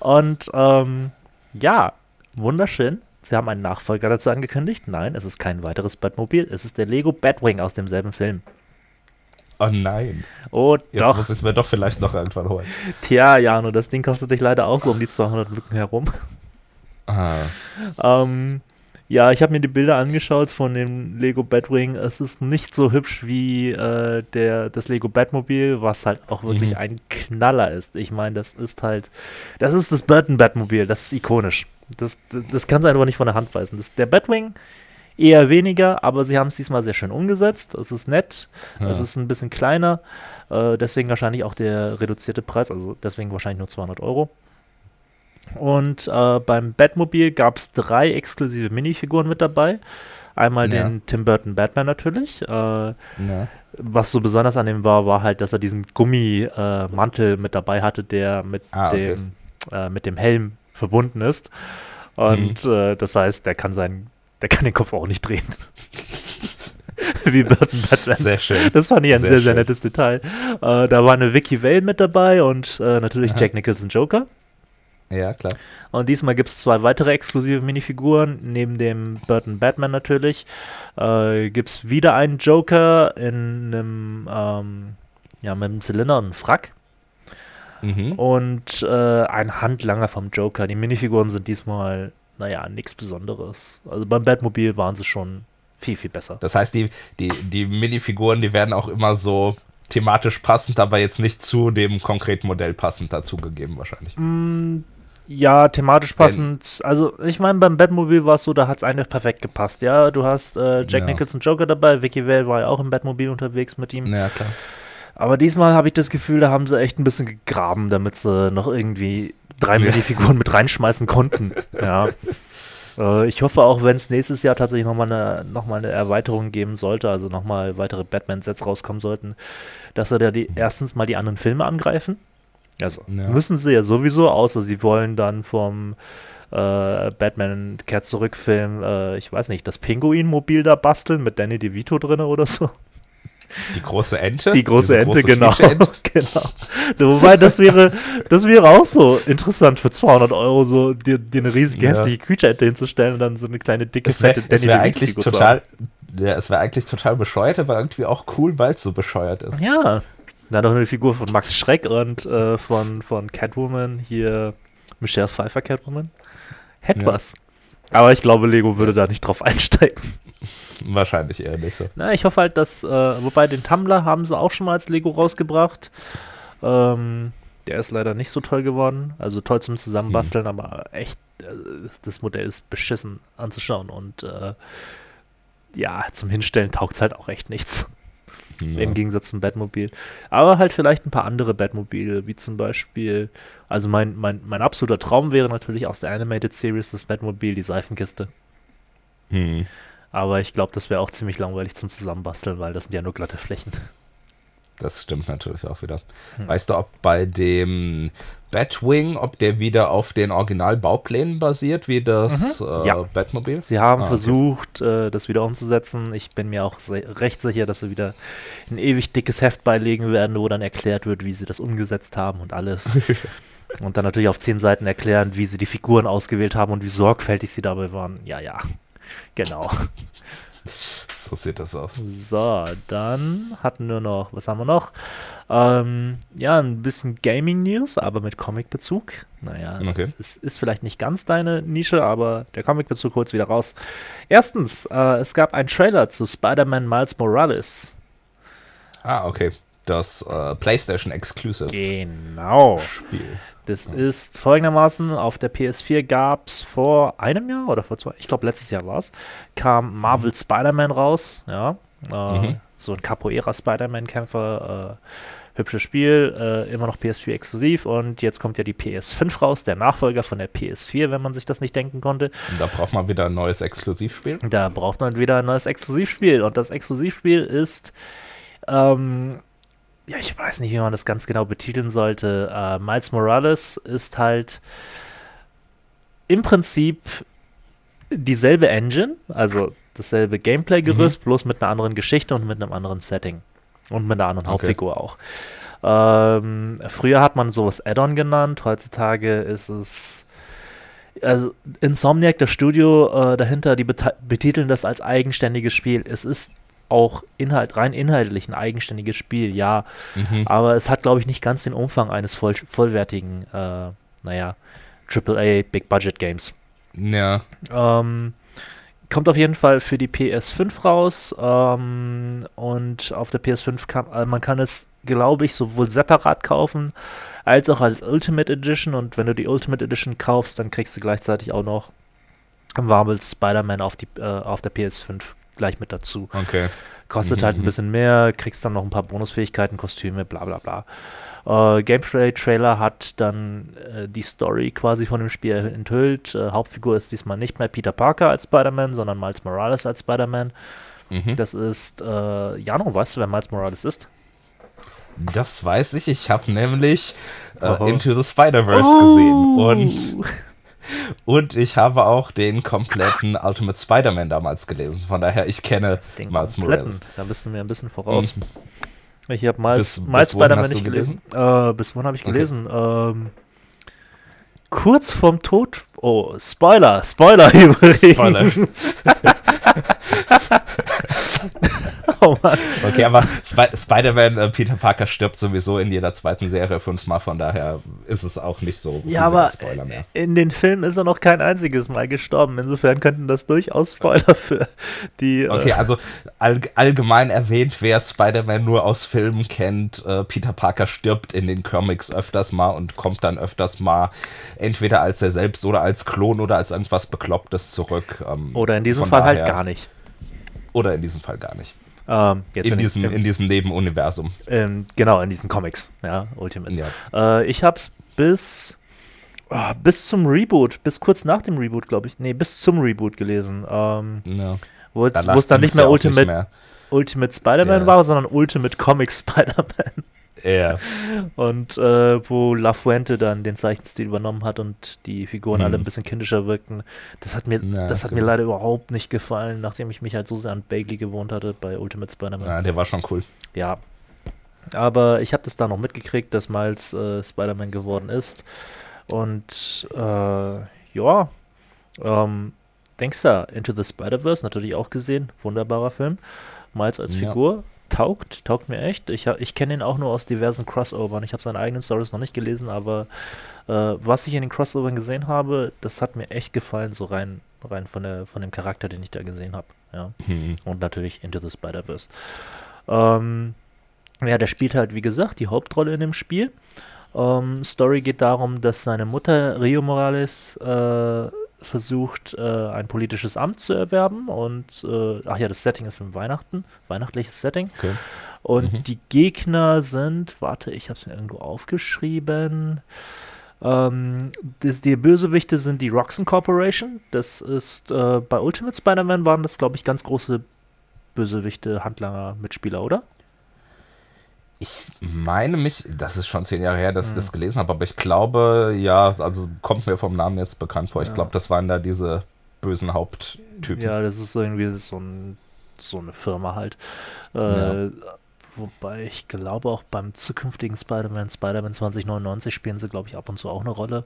Und ähm, ja, wunderschön. Sie haben einen Nachfolger dazu angekündigt. Nein, es ist kein weiteres Batmobil. Es ist der Lego Batwing aus demselben Film. Oh nein. Oh, Jetzt doch. muss ich es mir doch vielleicht noch irgendwann holen. Tja, Jano, das Ding kostet dich leider auch so um die 200 Mücken herum. Ähm, ja, ich habe mir die Bilder angeschaut von dem Lego Batwing. Es ist nicht so hübsch wie äh, der, das Lego Batmobil, was halt auch wirklich Mhm. ein Knaller ist. Ich meine, das ist halt, das ist das Burton Batmobil, das ist ikonisch. Das, das kannst du einfach nicht von der Hand weisen. Das, der Batwing eher weniger, aber sie haben es diesmal sehr schön umgesetzt. Es ist nett, ja. es ist ein bisschen kleiner, äh, deswegen wahrscheinlich auch der reduzierte Preis, also deswegen wahrscheinlich nur 200 Euro. Und äh, beim Batmobil gab es drei exklusive Minifiguren mit dabei. Einmal Ja. den Tim Burton Batman natürlich. Äh, ja. was so besonders an dem war, war halt, dass er diesen Gummimantel äh, mit dabei hatte, der mit, Ah, okay. dem, äh, mit dem Helm verbunden ist. Und Mhm. äh, das heißt, der kann seinen, der kann den Kopf auch nicht drehen. Wie Burton Batman. Sehr schön. Das fand ich ein Sehr sehr, sehr, nettes Detail. Äh, da war eine Vicky Vale mit dabei und äh, natürlich Aha. Jack Nicholson Joker. Ja, klar. Und diesmal gibt es zwei weitere exklusive Minifiguren, neben dem Burton Batman natürlich. Äh, gibt es wieder einen Joker in einem, ähm, ja, mit einem Zylinder und einem Frack. Mhm. Und äh, ein Handlanger vom Joker. Die Minifiguren sind diesmal, naja, nichts Besonderes. Also beim Batmobil waren sie schon viel, viel besser. Das heißt, die, die, die Minifiguren, die werden auch immer so thematisch passend, aber jetzt nicht zu dem konkreten Modell passend dazugegeben wahrscheinlich. Mm, Ja, thematisch passend. Also, ich meine, beim Batmobil war es so, da hat es eigentlich perfekt gepasst. Ja, du hast äh, Jack Ja. Nicholson Joker dabei, Vicky Vale war ja auch im Batmobil unterwegs mit ihm. Ja, klar. Aber diesmal habe ich das Gefühl, da haben sie echt ein bisschen gegraben, damit sie noch irgendwie drei Ja. Minifiguren mit reinschmeißen konnten. Ja. Äh, ich hoffe auch, wenn es nächstes Jahr tatsächlich nochmal eine, noch mal eine Erweiterung geben sollte, also nochmal weitere Batman-Sets rauskommen sollten, dass sie da die, erstens mal die anderen Filme angreifen. Also Ja. müssen sie ja sowieso, außer sie wollen dann vom äh, Batman kehrt zurück Film, äh, ich weiß nicht, das Pinguin-Mobil da basteln mit Danny DeVito drin oder so. Die große Ente? Die große Diese Ente, genau. Quietscheente? genau. Wobei, das wäre, das wäre auch so interessant für 200 Euro, so dir, dir eine riesige Ja. hässliche Quietscheente hinzustellen und dann so eine kleine dicke, Es wäre fette es wär eigentlich total, ja, es wäre eigentlich total bescheuert, aber irgendwie auch cool, weil es so bescheuert ist. Ja. Dann noch eine Figur von Max Schreck und äh, von, von Catwoman, hier Michelle Pfeiffer Catwoman. Hätte Ja. was. Aber ich glaube, Lego würde da nicht drauf einsteigen. Wahrscheinlich eher nicht so. Na, ich hoffe halt, dass, äh, wobei den Tumblr haben sie auch schon mal als Lego rausgebracht. Ähm, der ist leider nicht so toll geworden. Also toll zum Zusammenbasteln, aber echt, äh, das Modell ist beschissen anzuschauen und äh, ja, zum Hinstellen taugt es halt auch echt nichts. Ja. Im Gegensatz zum Batmobil. Aber halt vielleicht ein paar andere Batmobile, wie zum Beispiel, also mein, mein, mein absoluter Traum wäre natürlich aus der Animated Series das Batmobil, die Seifenkiste. Hm. Aber ich glaube, das wäre auch ziemlich langweilig zum Zusammenbasteln, weil das sind ja nur glatte Flächen. Das stimmt natürlich auch wieder. Hm. Weißt du, ob bei dem Batwing, ob der wieder auf den Originalbauplänen basiert, wie das Mhm. äh, Ja. Batmobil? Sie haben Ah, okay. versucht, äh, das wieder umzusetzen. Ich bin mir auch recht sicher, dass sie wieder ein ewig dickes Heft beilegen werden, wo dann erklärt wird, wie sie das umgesetzt haben und alles. und dann natürlich auf zehn Seiten erklären, wie sie die Figuren ausgewählt haben und wie sorgfältig sie dabei waren. Ja, ja. Genau. So sieht das aus. So, dann hatten wir noch, was haben wir noch? Ähm, ja, ein bisschen Gaming-News, aber mit Comic-Bezug. Naja, Okay. es ist vielleicht nicht ganz deine Nische, aber der Comic-Bezug holt wieder raus. Erstens, äh, es gab einen Trailer zu Spider-Man Miles Morales. Ah, okay. Das äh, PlayStation Exclusive Genau. Spiel. Das ist folgendermaßen, auf der PS4 gab es vor einem Jahr oder vor zwei, ich glaube letztes Jahr war es, kam Marvel Spider-Man raus, ja. Äh, Mhm. So ein Capoeira Spider-Man-Kämpfer, äh, hübsches Spiel, äh, immer noch PS4 exklusiv und jetzt kommt ja die PS5 raus, der Nachfolger von der PS4, wenn man sich das nicht denken konnte. Und da braucht man wieder ein neues Exklusivspiel. Da braucht man wieder ein neues Exklusivspiel. Und das Exklusivspiel ist, ähm, ja, ich weiß nicht, wie man das ganz genau betiteln sollte. Äh, Miles Morales ist halt im Prinzip dieselbe Engine, also dasselbe Gameplay-Gerüst, bloß mit einer anderen Geschichte und mit einem anderen Setting. Und mit einer anderen Okay. Hauptfigur auch. Ähm, früher hat man sowas Add-on genannt, heutzutage ist es also Insomniac, das Studio äh, dahinter, die betiteln das als eigenständiges Spiel. Es ist auch Inhalt, rein inhaltlich ein eigenständiges Spiel, ja. Mhm. Aber es hat, glaube ich, nicht ganz den Umfang eines voll, vollwertigen, äh, naja, AAA Big Budget Games. Ja. Ähm, kommt auf jeden Fall für die PS5 raus ähm, und auf der PS5 kann äh, man kann es, glaube ich, sowohl separat kaufen als auch als Ultimate Edition und wenn du die Ultimate Edition kaufst, dann kriegst du gleichzeitig auch noch Marvel Spider-Man auf, die, äh, auf der PS5 gleich mit dazu. Okay. Kostet Mhm, halt ein mhm. bisschen mehr, kriegst dann noch ein paar Bonusfähigkeiten, Kostüme, bla bla bla. Äh, Gameplay-Trailer hat dann äh, die Story quasi von dem Spiel enthüllt. Äh, Hauptfigur ist diesmal nicht mehr Peter Parker als Spider-Man, sondern Miles Morales als Spider-Man. Mhm. Das ist, äh, Jano, weißt du, wer Miles Morales ist? Das weiß ich. Ich habe nämlich äh. Into the Spider-Verse Oh. gesehen. Und, und ich habe auch den kompletten Ultimate Spider-Man damals gelesen. Von daher, ich kenne Den Miles kompletten. Morales. Da bist du mir ein bisschen voraus. Mhm. Ich habe Miles, Bis- Miles wohin Spider-Man nicht gelesen. Äh, bis wann habe ich Okay. gelesen? Ähm, kurz vorm Tod. Oh, Spoiler, Spoiler übrigens. Spoiler. oh Mann. Okay, aber Spi Spider-Man, äh, Peter Parker stirbt sowieso in jeder zweiten Serie fünfmal. Von daher ist es auch nicht so Ja, aber mehr. in den Filmen ist er noch kein einziges Mal gestorben. Insofern könnten das durchaus Spoiler für die. Okay, Äh, also all, allgemein erwähnt, wer Spider-Man nur aus Filmen kennt, äh, Peter Parker stirbt in den Comics öfters mal und kommt dann öfters mal entweder als er selbst oder als Klon oder als irgendwas Beklopptes zurück. ähm, oder in diesem Fall halt daher- gar nicht. Oder in diesem Fall gar nicht. Ähm, In in, diesem, in diesem Nebenuniversum. ähm, genau, in diesen Comics. Ja, Ultimate. Ja. Äh, ich hab's bis. Oh, bis zum Reboot, bis kurz nach dem Reboot, glaube ich. Nee, bis zum Reboot gelesen. Ähm, Ja. wo es dann nicht mehr Ultimate, mehr. Ultimate Spider-Man Ja. war, sondern Ultimate Comic Spider-Man. Ja. Und äh, wo La Fuente dann den Zeichenstil übernommen hat und die Figuren alle Mhm. ein bisschen kindischer wirkten. Das hat mir, Ja, das hat mir genau. leider überhaupt nicht gefallen, nachdem ich mich halt so sehr an Bagley gewohnt hatte bei Ultimate Spider-Man. ja, der war schon cool. Ja. Aber ich habe das da noch mitgekriegt, dass Miles äh, Spider-Man geworden ist. Und äh, ja, ähm, denkst du, Into the Spider-Verse natürlich auch gesehen. Wunderbarer Film. Miles als Ja. Taugt, taugt mir echt. Ich, ich kenne ihn auch nur aus diversen Crossovern. Ich habe seine eigenen Stories noch nicht gelesen, aber äh, was ich in den Crossovern gesehen habe, das hat mir echt gefallen, so rein, rein von, der, von dem Charakter, den ich da gesehen habe. Ja Hm. und natürlich Into the Spider-Verse. Ähm, ja, der spielt halt, wie gesagt, die Hauptrolle in dem Spiel. Ähm, Story geht darum, dass seine Mutter Rio Morales äh, versucht, äh, ein politisches Amt zu erwerben und, äh, ach ja, das Setting ist im Weihnachten, weihnachtliches Setting. Okay. Und Mhm. die Gegner sind, warte, ich habe es mir irgendwo aufgeschrieben. Ähm, das, die Bösewichte sind die Roxen Corporation. Das ist äh, bei Ultimate Spider-Man waren das, glaube ich, ganz große Bösewichte, Handlanger, Mitspieler, oder? Ich meine mich, das ist schon zehn Jahre her, dass ich Hm. das gelesen habe, aber ich glaube, ja, also kommt mir vom Namen jetzt bekannt vor. Ich Ja. glaube, das waren da diese bösen Haupttypen. Ja, das ist irgendwie so, ein, so eine Firma halt. Äh, Ja. Wobei ich glaube, auch beim zukünftigen Spider-Man, Spider-Man 2099, spielen sie, glaube ich, ab und zu auch eine Rolle.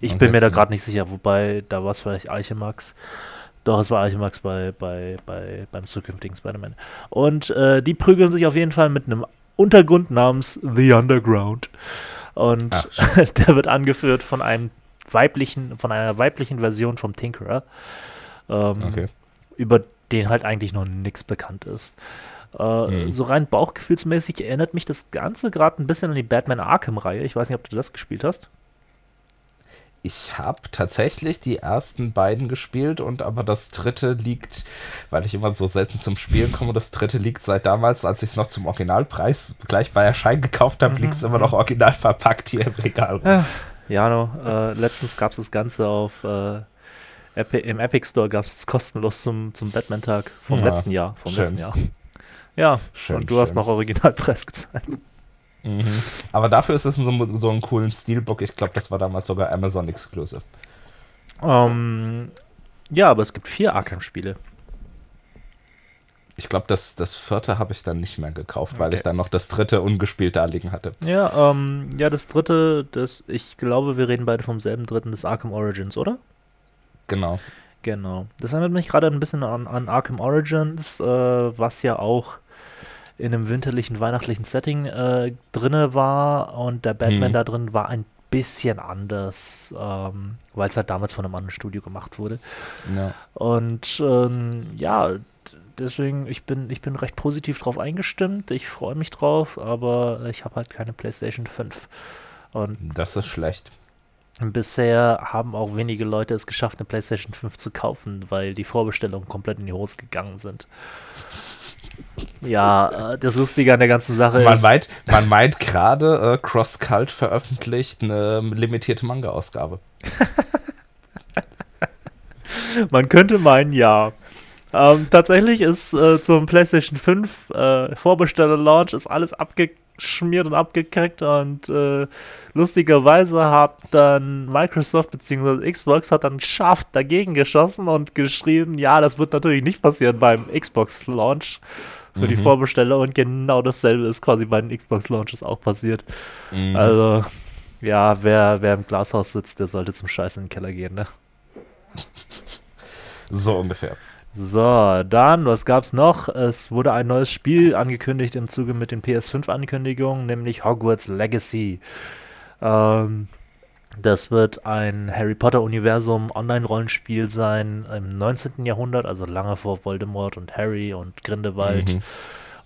Ich bin Okay. mir da gerade nicht sicher, wobei da war es vielleicht Archemax. Doch, es war Archemax bei, bei, bei, beim zukünftigen Spider-Man. Und äh, die prügeln sich auf jeden Fall mit einem Untergrund namens The Underground. Und Ach, der wird angeführt von einem weiblichen, von einer weiblichen Version vom Tinkerer. Ähm, Okay. über den halt eigentlich noch nichts bekannt ist. Äh, Mhm. So rein bauchgefühlsmäßig erinnert mich das Ganze gerade ein bisschen an die Batman Arkham-Reihe. Ich weiß nicht, ob du das gespielt hast. Ich habe tatsächlich die ersten beiden gespielt und aber das dritte liegt, weil ich immer so selten zum Spielen komme, das dritte liegt seit damals, als ich es noch zum Originalpreis gleich bei Erscheinen gekauft habe, Mhm, liegt es immer noch original verpackt hier im Regal. Ja, Jano, äh, letztens gab es das Ganze auf äh, Epi im Epic Store gab es kostenlos zum, zum Batman-Tag vom Ja, letzten Jahr. Vom schön. letzten Jahr. Ja, Schön, und du hast schön. noch Originalpreis gezahlt. Mhm. Aber dafür ist es so, so einen coolen Steelbook. Ich glaube, das war damals sogar Amazon Exclusive. Ähm, ja, aber es gibt vier Arkham-Spiele. Ich glaube, das, das vierte habe ich dann nicht mehr gekauft, weil Okay. ich dann noch das dritte ungespielt da liegen hatte. Ja, ähm, ja, das dritte, das, ich glaube, wir reden beide vom selben dritten, das Arkham Origins, oder? Genau. Genau. Das erinnert mich gerade ein bisschen an, an Arkham Origins, äh, was ja auch in einem winterlichen, weihnachtlichen Setting äh, drinne war und der Batman Mhm. da drin war ein bisschen anders, ähm, weil es halt damals von einem anderen Studio gemacht wurde. Ja. Und ähm, ja, deswegen, ich bin, ich bin recht positiv drauf eingestimmt. Ich freue mich drauf, aber ich habe halt keine PlayStation 5. Und Das ist schlecht. bisher haben auch wenige Leute es geschafft, eine PlayStation 5 zu kaufen, weil die Vorbestellungen komplett in die Hose gegangen sind. Ja, äh, das Lustige an der ganzen Sache Man ist. meint, man meint gerade, äh, CrossCult veröffentlicht eine limitierte Manga-Ausgabe. Man könnte meinen, ja. Ähm, tatsächlich ist äh, zum PlayStation 5 äh, Vorbesteller-Launch ist alles abgeschmiert und abgekriegt und äh, lustigerweise hat dann Microsoft bzw. Xbox hat dann scharf dagegen geschossen und geschrieben, ja, das wird natürlich nicht passieren beim Xbox-Launch für die Mhm. Vorbesteller und genau dasselbe ist quasi bei den Xbox-Launches auch passiert. Mhm. Also, ja, wer, wer im Glashaus sitzt, der sollte zum Scheiß in den Keller gehen, ne? so ungefähr. So, dann, was gab's noch? Es wurde ein neues Spiel angekündigt im Zuge mit den PS5-Ankündigungen, nämlich Hogwarts Legacy. Ähm, das wird ein Harry Potter-Universum Online-Rollenspiel sein im 19. Jahrhundert, also lange vor Voldemort und Harry und Grindelwald Mhm.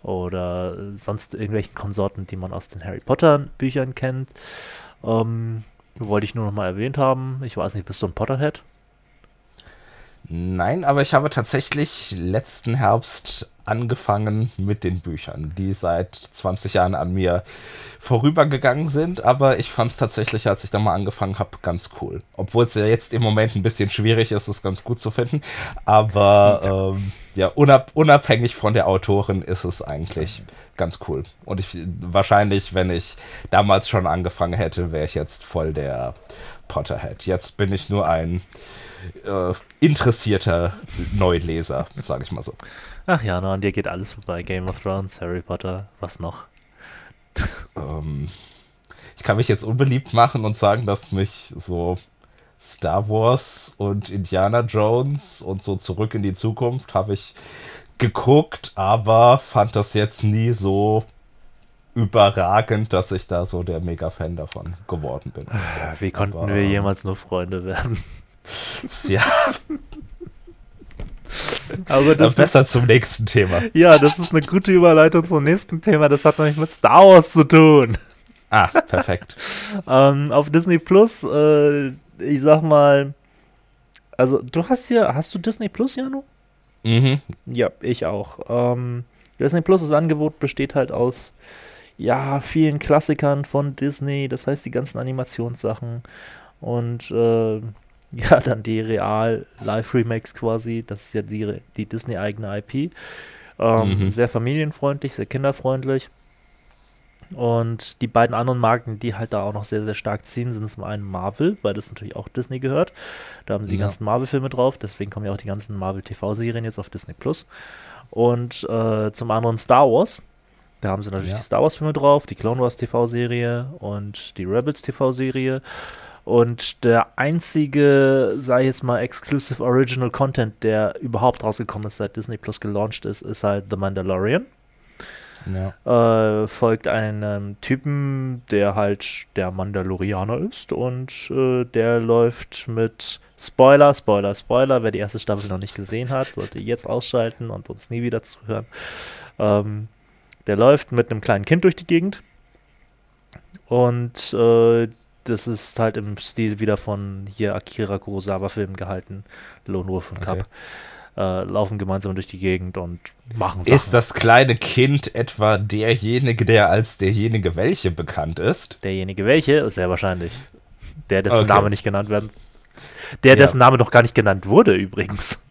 oder sonst irgendwelchen Konsorten, die man aus den Harry Potter-Büchern kennt. Ähm, wollte ich nur noch mal erwähnt haben. Ich weiß nicht, bist du ein Potterhead? Nein, aber ich habe tatsächlich letzten Herbst angefangen mit den Büchern, die seit 20 Jahren an mir vorübergegangen sind, aber ich fand es tatsächlich, als ich da mal angefangen habe, ganz cool. Obwohl es ja jetzt im Moment ein bisschen schwierig ist, es ganz gut zu finden, aber ja, ähm, ja unab unabhängig von der Autorin ist es eigentlich ganz cool. Und ich wahrscheinlich, wenn ich damals schon angefangen hätte, wäre ich jetzt voll der Potterhead. Jetzt bin ich nur ein äh, interessierter Neuleser, sage ich mal so. Ach ja, an dir geht alles vorbei. Game of Thrones, Harry Potter, was noch? ähm, ich kann mich jetzt unbeliebt machen und sagen, dass mich so Star Wars und Indiana Jones und so zurück in die Zukunft habe ich geguckt, aber fand das jetzt nie so überragend, dass ich da so der Mega-Fan davon geworden bin. So. Wie konnten aber, wir jemals nur Freunde werden? Ja. Aber das besser ist, zum nächsten Thema. Ja, das ist eine gute Überleitung zum nächsten Thema. Das hat nämlich mit Star Wars zu tun. Ah, perfekt. ähm, auf Disney Plus, äh, ich sag mal, also du hast hier, hast du Disney Plus, Janu? Mhm. Ja, ich auch. Ähm, Disney Plus, das Angebot besteht halt aus, ja, vielen Klassikern von Disney, das heißt die ganzen Animationssachen und äh, ja, dann die Real-Live-Remakes quasi. Das ist ja die, die Disney-eigene IP. Ähm, mhm. Sehr familienfreundlich, sehr kinderfreundlich. Und die beiden anderen Marken, die halt da auch noch sehr, sehr stark ziehen, sind zum einen Marvel, weil das natürlich auch Disney gehört. Da haben sie die ja. ganzen Marvel-Filme drauf, deswegen kommen ja auch die ganzen Marvel-TV-Serien jetzt auf Disney Plus. Und äh, zum anderen Star Wars. Da haben sie natürlich ja. die Star Wars-Filme drauf, die Clone Wars TV-Serie und die Rebels TV-Serie. Und der einzige, sei jetzt mal, Exclusive Original Content, der überhaupt rausgekommen ist, seit Disney Plus gelauncht ist, ist halt The Mandalorian. Ja. Äh, folgt einem Typen, der halt der Mandalorianer ist und äh, der läuft mit Spoiler, Spoiler, Spoiler. Wer die erste Staffel noch nicht gesehen hat, sollte jetzt ausschalten und uns nie wieder zuhören. Ähm, der läuft mit einem kleinen Kind durch die Gegend und äh, das ist halt im Stil wieder von hier Akira Kurosawa-Filmen gehalten. Lone Wolf und okay. Cup. Äh, laufen gemeinsam durch die Gegend und machen Sachen. Ist das kleine Kind etwa derjenige, der als derjenige welche bekannt ist? Derjenige welche? Sehr wahrscheinlich. Der, dessen okay. Name nicht genannt werden. Der, dessen ja. Name noch gar nicht genannt wurde, übrigens.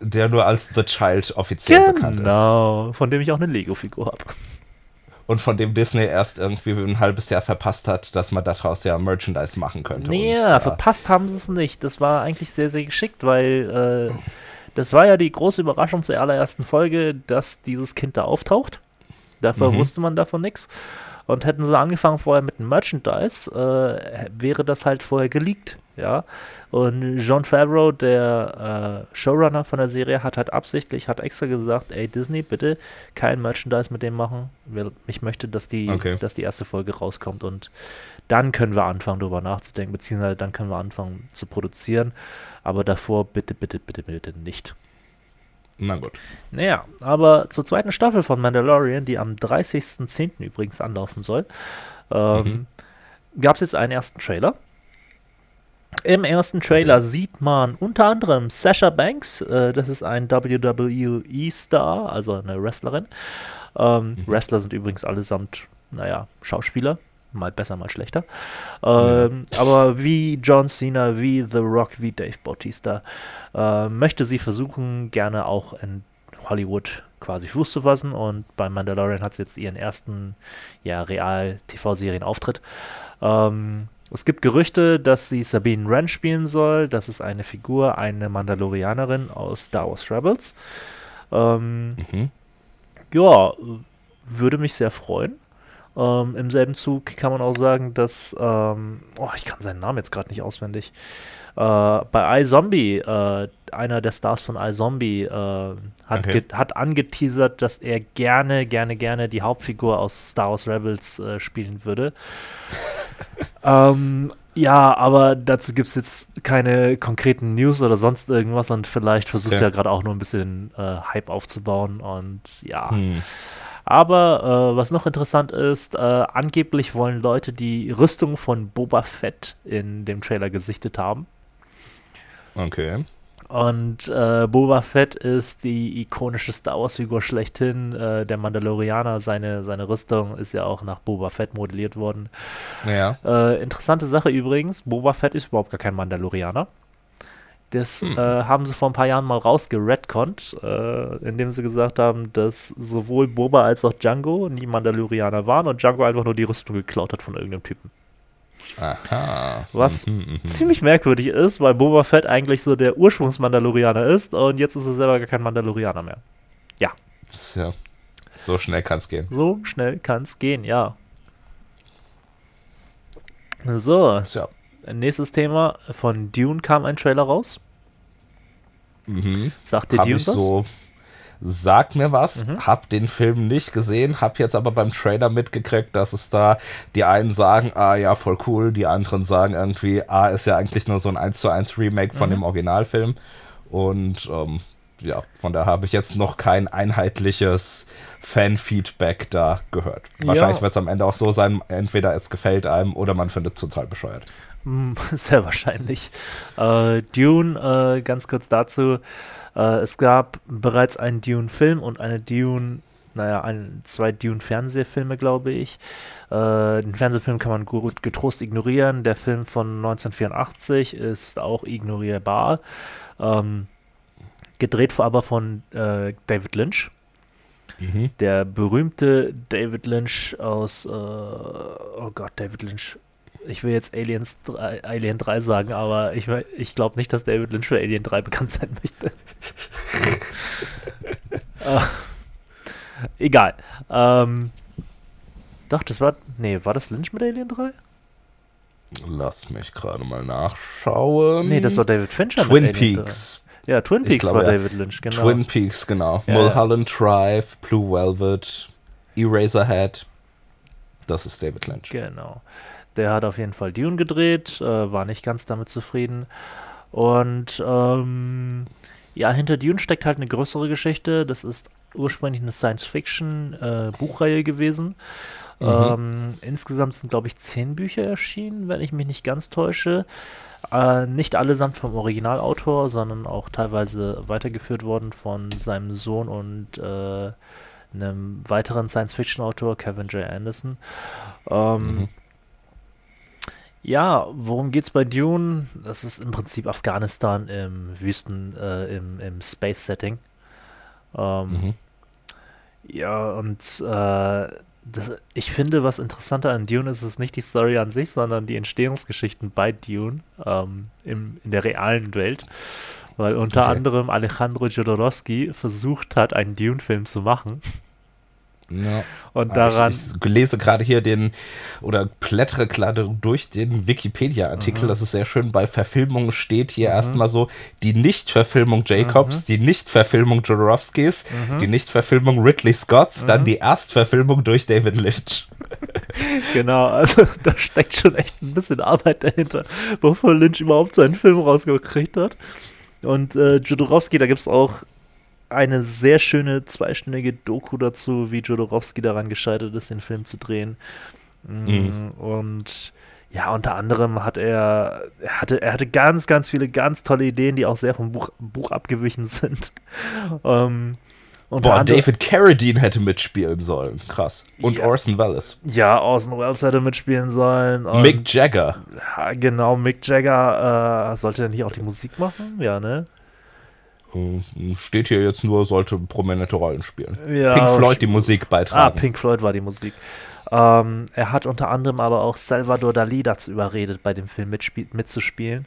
Der nur als The Child offiziell genau, bekannt ist. Genau, von dem ich auch eine Lego-Figur habe und von dem Disney erst irgendwie ein halbes Jahr verpasst hat, dass man daraus ja Merchandise machen könnte. Nee, und, verpasst haben sie es nicht. Das war eigentlich sehr, sehr geschickt, weil äh, das war ja die große Überraschung zur allerersten Folge, dass dieses Kind da auftaucht. Dafür mhm. wusste man davon nichts. Und hätten sie angefangen vorher mit dem Merchandise, äh, wäre das halt vorher geleakt ja. Und John Favreau, der äh, Showrunner von der Serie, hat halt absichtlich, hat extra gesagt, ey Disney, bitte kein Merchandise mit dem machen. Ich möchte, dass die, okay. dass die erste Folge rauskommt und dann können wir anfangen, darüber nachzudenken, beziehungsweise dann können wir anfangen zu produzieren. Aber davor bitte, bitte, bitte, bitte nicht. Na gut. Naja, aber zur zweiten Staffel von Mandalorian, die am 30.10. übrigens anlaufen soll, ähm, mhm. gab es jetzt einen ersten Trailer. Im ersten Trailer sieht man unter anderem Sasha Banks, äh, das ist ein WWE-Star, also eine Wrestlerin. Ähm, mhm. Wrestler sind übrigens allesamt, naja, Schauspieler, mal besser, mal schlechter. Ähm, ja. Aber wie John Cena, wie The Rock, wie Dave Bautista äh, möchte sie versuchen, gerne auch in Hollywood quasi Fuß zu fassen. Und bei Mandalorian hat sie jetzt ihren ersten ja, Real-TV-Serien-Auftritt. Ähm, es gibt Gerüchte, dass sie Sabine Wren spielen soll. Das ist eine Figur, eine Mandalorianerin aus Star Wars Rebels. Ähm, mhm. Ja, würde mich sehr freuen. Ähm, Im selben Zug kann man auch sagen, dass, ähm, oh, ich kann seinen Namen jetzt gerade nicht auswendig. Äh, bei iZombie, äh, einer der Stars von iZombie, äh, hat, okay. hat angeteasert, dass er gerne, gerne, gerne die Hauptfigur aus Star Wars Rebels äh, spielen würde. Ähm, ja, aber dazu gibt es jetzt keine konkreten News oder sonst irgendwas und vielleicht versucht okay. er gerade auch nur ein bisschen äh, Hype aufzubauen und ja. Hm. Aber äh, was noch interessant ist, äh, angeblich wollen Leute die Rüstung von Boba Fett in dem Trailer gesichtet haben. Okay. Und äh, Boba Fett ist die ikonische Star Wars-Figur schlechthin. Äh, der Mandalorianer, seine, seine Rüstung ist ja auch nach Boba Fett modelliert worden. Ja. Äh, interessante Sache übrigens: Boba Fett ist überhaupt gar kein Mandalorianer. Das Hm. äh, haben sie vor ein paar Jahren mal rausgeredconnt, äh, indem sie gesagt haben, dass sowohl Boba als auch Django nie Mandalorianer waren und Django einfach nur die Rüstung geklaut hat von irgendeinem Typen. Aha. Was Mhm, mhm. ziemlich merkwürdig ist, weil Boba Fett eigentlich so der Ursprungsmandalorianer ist und jetzt ist er selber gar kein Mandalorianer mehr. Tja, so schnell kann es gehen. So schnell kann's gehen, ja. So, Tja. nächstes Thema. Von Dune kam ein Trailer raus. Mhm. Sagt dir Hab Dune ich was? so. Sagt mir was, Mhm. hab den Film nicht gesehen, hab jetzt aber beim Trailer mitgekriegt, dass es da die einen sagen, ah ja, voll cool, die anderen sagen irgendwie, ah, ist ja eigentlich nur so ein 1 zu 1 Remake von Mhm. dem Originalfilm. Und ähm, ja, von daher habe ich jetzt noch kein einheitliches Fan-Feedback da gehört. Wahrscheinlich Ja. wird es am Ende auch so sein, entweder es gefällt einem oder man findet es total bescheuert. Hm, Sehr wahrscheinlich. Äh, Dune, äh, ganz kurz dazu. Äh, es gab bereits einen Dune-Film und eine Dune, naja, ein, zwei Dune-Fernsehfilme, glaube ich. Äh, den Fernsehfilm kann man gut getrost ignorieren. Der Film von 1984 ist auch ignorierbar. Ähm, gedreht aber von äh, David Lynch. Mhm. Der berühmte David Lynch aus, äh, oh Gott, David Lynch. Ich will jetzt Aliens 3, Alien 3 sagen, aber ich, ich glaube nicht, dass David Lynch für Alien 3 bekannt sein möchte. äh, egal. Ähm, doch, das war. Nee, war das Lynch mit Alien 3? Lass mich gerade mal nachschauen. Nee, das war David Fincher Twin mit Alien Peaks. 3. Ja, Twin Peaks glaube, war ja. David Lynch, genau. Twin Peaks, genau. Ja, Mulholland Drive, Blue Velvet, Eraserhead. Das ist David Lynch. Genau. Der hat auf jeden Fall Dune gedreht, äh, war nicht ganz damit zufrieden. Und ähm, ja, hinter Dune steckt halt eine größere Geschichte. Das ist ursprünglich eine Science-Fiction-Buchreihe gewesen. Mhm. Ähm, insgesamt sind, glaube ich, zehn Bücher erschienen, wenn ich mich nicht ganz täusche. Äh, nicht allesamt vom Originalautor, sondern auch teilweise weitergeführt worden von seinem Sohn und äh, einem weiteren Science-Fiction-Autor, Kevin J. Anderson. Ähm, Mhm. Ja, worum geht's bei Dune? Das ist im Prinzip Afghanistan im Wüsten, äh, im, im Space-Setting. Ähm, Mhm. Ja, und äh, das, ich finde, was interessanter an Dune ist, ist nicht die Story an sich, sondern die Entstehungsgeschichten bei Dune ähm, im, in der realen Welt. Weil unter Okay. anderem Alejandro Jodorowsky versucht hat, einen Dune-Film zu machen. Ja. Und Aber daran. Ich, ich lese gerade hier den oder blättere gerade durch den Wikipedia-Artikel. Mhm. Das ist sehr schön. Bei Verfilmungen steht hier Mhm. erstmal so die Nicht-Verfilmung Jacobs, die Nicht-Verfilmung Jodorowskis, Mhm. die Nicht-Verfilmung Ridley Scotts, Mhm. dann die Erstverfilmung durch David Lynch. Genau, also da steckt schon echt ein bisschen Arbeit dahinter, bevor Lynch überhaupt seinen Film rausgekriegt hat. Und äh, Jodorowsky, da gibt es auch eine sehr schöne zweistündige Doku dazu, wie Jodorowsky daran gescheitert ist, den Film zu drehen. Mm, Mhm. Und ja, unter anderem hat er, er hatte, er hatte ganz, ganz viele ganz tolle Ideen, die auch sehr vom Buch, Buch abgewichen sind. Ähm, Boah, anderem- David Carradine hätte mitspielen sollen. Krass. Und Ja. Orson Welles. Ja, Orson Welles hätte mitspielen sollen. Mick Jagger. Ja, genau, Mick Jagger äh, sollte er nicht auch die Musik machen? Ja, ne? Äh, Steht hier jetzt nur, sollte prominente Rollen spielen. Ja, Pink Floyd die Musik Ah, beitragen. Pink Floyd war die Musik. Ähm, er hat unter anderem aber auch Salvador Dali dazu überredet, bei dem Film mitzuspielen.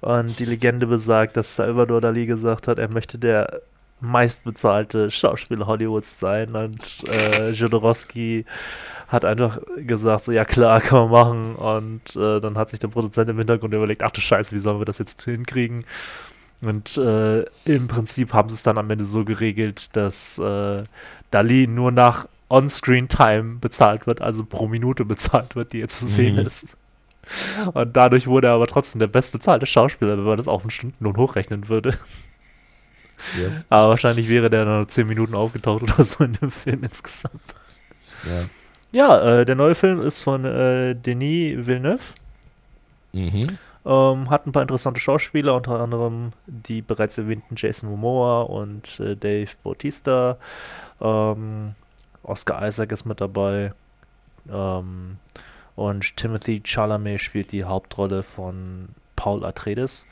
Und die Legende besagt, dass Salvador Dali gesagt hat, er möchte der meistbezahlte Schauspieler Hollywoods sein. Und äh, Jodorowsky hat einfach gesagt, so ja klar, kann man machen. Und äh, dann hat sich der Produzent im Hintergrund überlegt, ach du Scheiße, wie sollen wir das jetzt hinkriegen? Und äh, im Prinzip haben sie es dann am Ende so geregelt, dass äh, Dali nur nach On-Screen-Time bezahlt wird, also pro Minute bezahlt wird, die er zu sehen Mhm. ist. Und dadurch wurde er aber trotzdem der bestbezahlte Schauspieler, wenn man das auf einen Stundenlohn hochrechnen würde. Ja. Aber wahrscheinlich wäre der nur 10 Minuten aufgetaucht oder so in dem Film insgesamt. Ja. Ja, äh, der neue Film ist von äh, Denis Villeneuve. Mhm. Ähm, hat ein paar interessante Schauspieler, unter anderem die bereits erwähnten Jason Momoa und äh, Dave Bautista. Ähm, Oscar Isaac ist mit dabei. Ähm, und Timothy Chalamet spielt die Hauptrolle von Paul Atreides.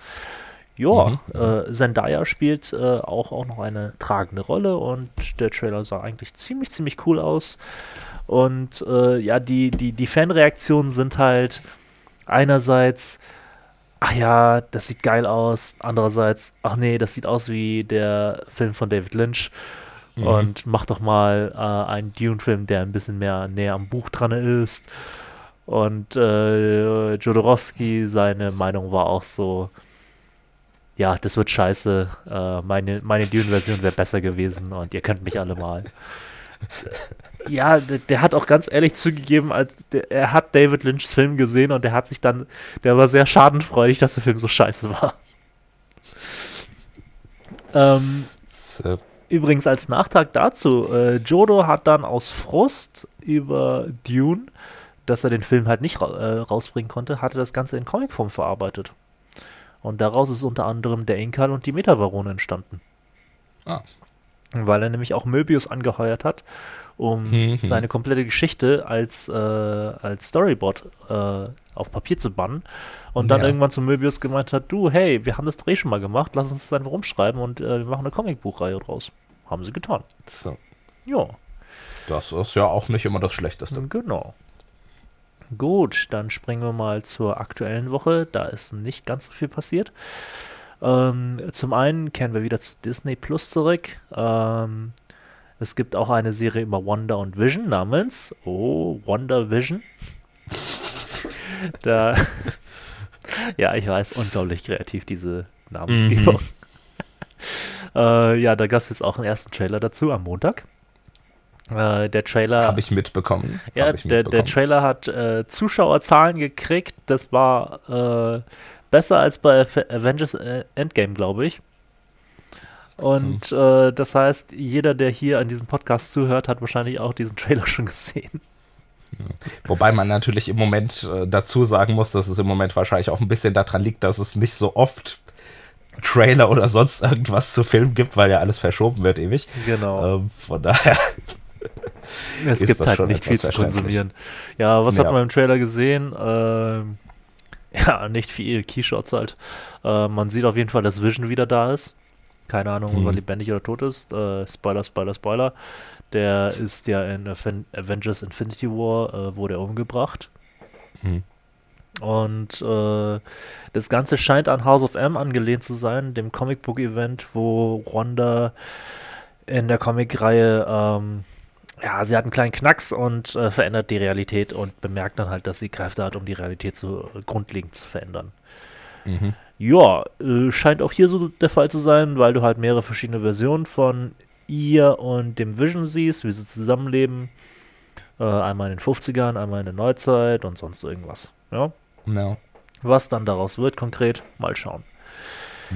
Ja, mhm. äh, Zendaya spielt äh, auch, auch noch eine tragende Rolle und der Trailer sah eigentlich ziemlich, ziemlich cool aus. Und äh, ja, die, die, die Fanreaktionen sind halt einerseits, ach ja, das sieht geil aus, andererseits, ach nee, das sieht aus wie der Film von David Lynch. Mhm. Und mach doch mal äh, einen Dune-Film, der ein bisschen mehr näher am Buch dran ist. Und äh, Jodorowsky, seine Meinung war auch so, ja, das wird scheiße. Äh, meine meine Dune-Version wäre besser gewesen und ihr könnt mich alle mal. ja, der, der, hat auch ganz ehrlich zugegeben, als der, er hat David Lynchs Film gesehen und der hat sich dann, der war sehr schadenfreudig, dass der Film so scheiße war. Ähm, so. Übrigens als Nachtrag dazu, äh, Jodo hat dann aus Frust über Dune, dass er den Film halt nicht ra äh, rausbringen konnte, hatte das Ganze in Comicform verarbeitet. Und daraus ist unter anderem der Inkal und die Metabarone entstanden. Ah. Weil er nämlich auch Möbius angeheuert hat, um mhm. seine komplette Geschichte als, äh, als Storyboard äh, auf Papier zu bannen. Und dann ja. irgendwann zu Möbius gemeint hat, du, hey, wir haben das Dreh schon mal gemacht, lass uns das einfach umschreiben und äh, wir machen eine Comicbuchreihe draus. Haben sie getan. So. Ja. Das ist ja auch nicht immer das Schlechteste. Genau. Gut, dann springen wir mal zur aktuellen Woche. Da ist nicht ganz so viel passiert. Ähm, zum einen kehren wir wieder zu Disney Plus zurück. Ähm, es gibt auch eine Serie über Wonder und Vision namens Oh, Wonder Vision. da, ja, ich weiß, unglaublich kreativ, diese Namensgebung. Mhm. äh, ja, da gab es jetzt auch einen ersten Trailer dazu am Montag. Äh, der Trailer. Habe ich mitbekommen. Ja, ich der, mitbekommen. der Trailer hat äh, Zuschauerzahlen gekriegt. Das war äh, besser als bei Avengers äh, Endgame, glaube ich. Und mhm. das heißt, jeder, der hier an diesem Podcast zuhört, hat wahrscheinlich auch diesen Trailer schon gesehen. Wobei man natürlich im Moment äh, dazu sagen muss, dass es im Moment wahrscheinlich auch ein bisschen daran liegt, dass es nicht so oft Trailer oder sonst irgendwas zu Filmen gibt, weil ja alles verschoben wird ewig. Genau. Ähm, von daher es gibt halt nicht viel zu konsumieren. Ja, was ja. hat man im Trailer gesehen? Ähm, ja, nicht viel. Keyshots halt. Äh, man sieht auf jeden Fall, dass Vision wieder da ist. Keine Ahnung, hm. ob er mhm. lebendig oder tot ist. Äh, Spoiler, Spoiler, Spoiler. Der ist ja in Avengers Infinity War, äh, wurde er umgebracht. Hm. Und äh, das Ganze scheint an House of M angelehnt zu sein, dem Comicbook-Event, wo Wanda in der Comic-Reihe ähm, ja, sie hat einen kleinen Knacks und äh, verändert die Realität und bemerkt dann halt, dass sie Kräfte hat, um die Realität zu, grundlegend zu verändern. Mhm. Ja, äh, scheint auch hier so der Fall zu sein, weil du halt mehrere verschiedene Versionen von ihr und dem Vision siehst, wie sie zusammenleben. Äh, einmal in den 50ern, einmal in der Neuzeit und sonst irgendwas. Ja. No. Was dann daraus wird konkret, mal schauen.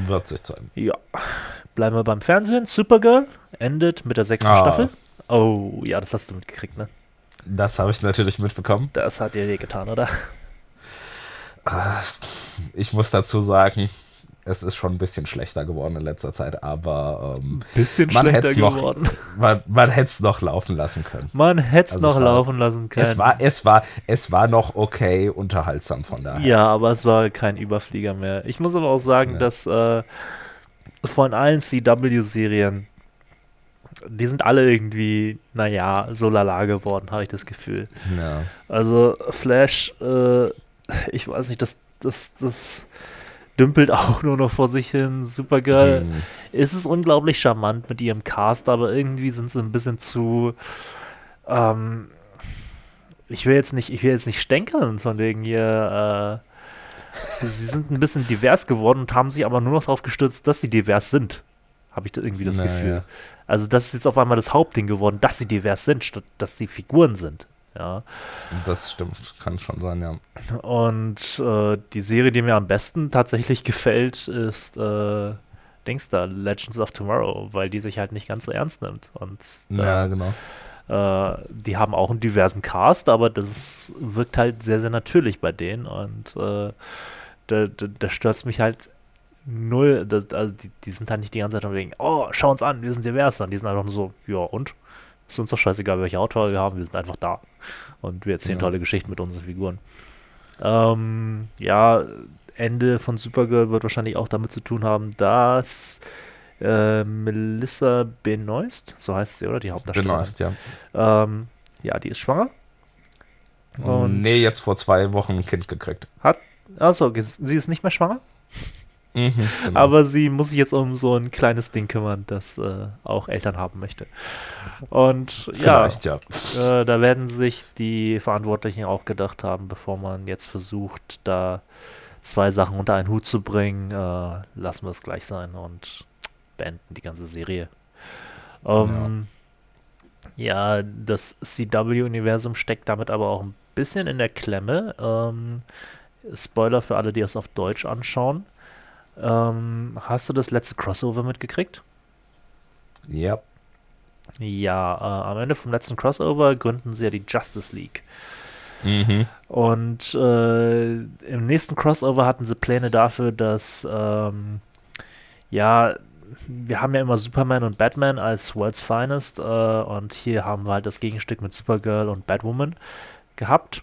Wird sich zeigen. Ja. Bleiben wir beim Fernsehen. Supergirl endet mit der sechsten ah. Staffel. Oh, ja, das hast du mitgekriegt, ne? Das habe ich natürlich mitbekommen. Das hat dir weh getan, oder? Ah, ich muss dazu sagen, es ist schon ein bisschen schlechter geworden in letzter Zeit, aber ähm, bisschen man schlechter geworden. man, man hätte es noch laufen lassen können. Man hätte es also noch war, laufen lassen können. Es war, es war, es war noch okay unterhaltsam von daher. Ja, aber es war kein Überflieger mehr. Ich muss aber auch sagen, ja. dass äh, von allen CW-Serien die sind alle irgendwie, naja, so lala geworden, habe ich das Gefühl. Ja. Also Flash, äh, ich weiß nicht, das, das, das dümpelt auch nur noch vor sich hin. Supergirl mhm. ist es unglaublich charmant mit ihrem Cast, aber irgendwie sind sie ein bisschen zu. Ähm, ich will jetzt nicht, ich will jetzt nicht stänkern, von wegen hier. Äh, sie sind ein bisschen divers geworden und haben sich aber nur noch darauf gestürzt, dass sie divers sind. Habe ich da irgendwie das Na, Gefühl. Also das ist jetzt auf einmal das Hauptding geworden, dass sie divers sind, statt dass sie Figuren sind. Ja. Das stimmt, kann schon sein, ja. Und äh, die Serie, die mir am besten tatsächlich gefällt, ist äh, Dings da, Legends of Tomorrow, weil die sich halt nicht ganz so ernst nimmt. Und da, ja, genau. Äh, die haben auch einen diversen Cast, aber das wirkt halt sehr, sehr natürlich bei denen und äh, da, da, da stört mich halt null. Das, also die, die, sind halt nicht die ganze Zeit wegen, oh, schau uns an, wir sind divers. Und die sind einfach nur so, ja und? Ist uns doch scheißegal, welche Hautfarbe wir haben, wir sind einfach da. Und wir erzählen ja. tolle Geschichten mit unseren Figuren. Ähm, ja, Ende von Supergirl wird wahrscheinlich auch damit zu tun haben, dass äh, Melissa Benoist, so heißt sie, oder? Die Hauptdarstellerin. Benoist, ja. Ähm, ja, die ist schwanger. Und nee, jetzt vor zwei Wochen ein Kind gekriegt. Hat, achso, sie ist nicht mehr schwanger? Mhm, genau. Aber sie muss sich jetzt um so ein kleines Ding kümmern, das äh, auch Eltern haben möchte. Und Vielleicht, ja, ja. Äh, da werden sich die Verantwortlichen auch gedacht haben, bevor man jetzt versucht, da zwei Sachen unter einen Hut zu bringen, äh, lassen wir es gleich sein und beenden die ganze Serie. Ähm, ja. ja. das CW-Universum steckt damit aber auch ein bisschen in der Klemme. Ähm, Spoiler für alle, die es auf Deutsch anschauen. Ähm, hast du das letzte Crossover mitgekriegt? Ja. Ja, äh, am Ende vom letzten Crossover gründen sie ja die Justice League. Mhm. Und äh, im nächsten Crossover hatten sie Pläne dafür, dass, ähm, ja, wir haben ja immer Superman und Batman als World's Finest äh, und hier haben wir halt das Gegenstück mit Supergirl und Batwoman gehabt.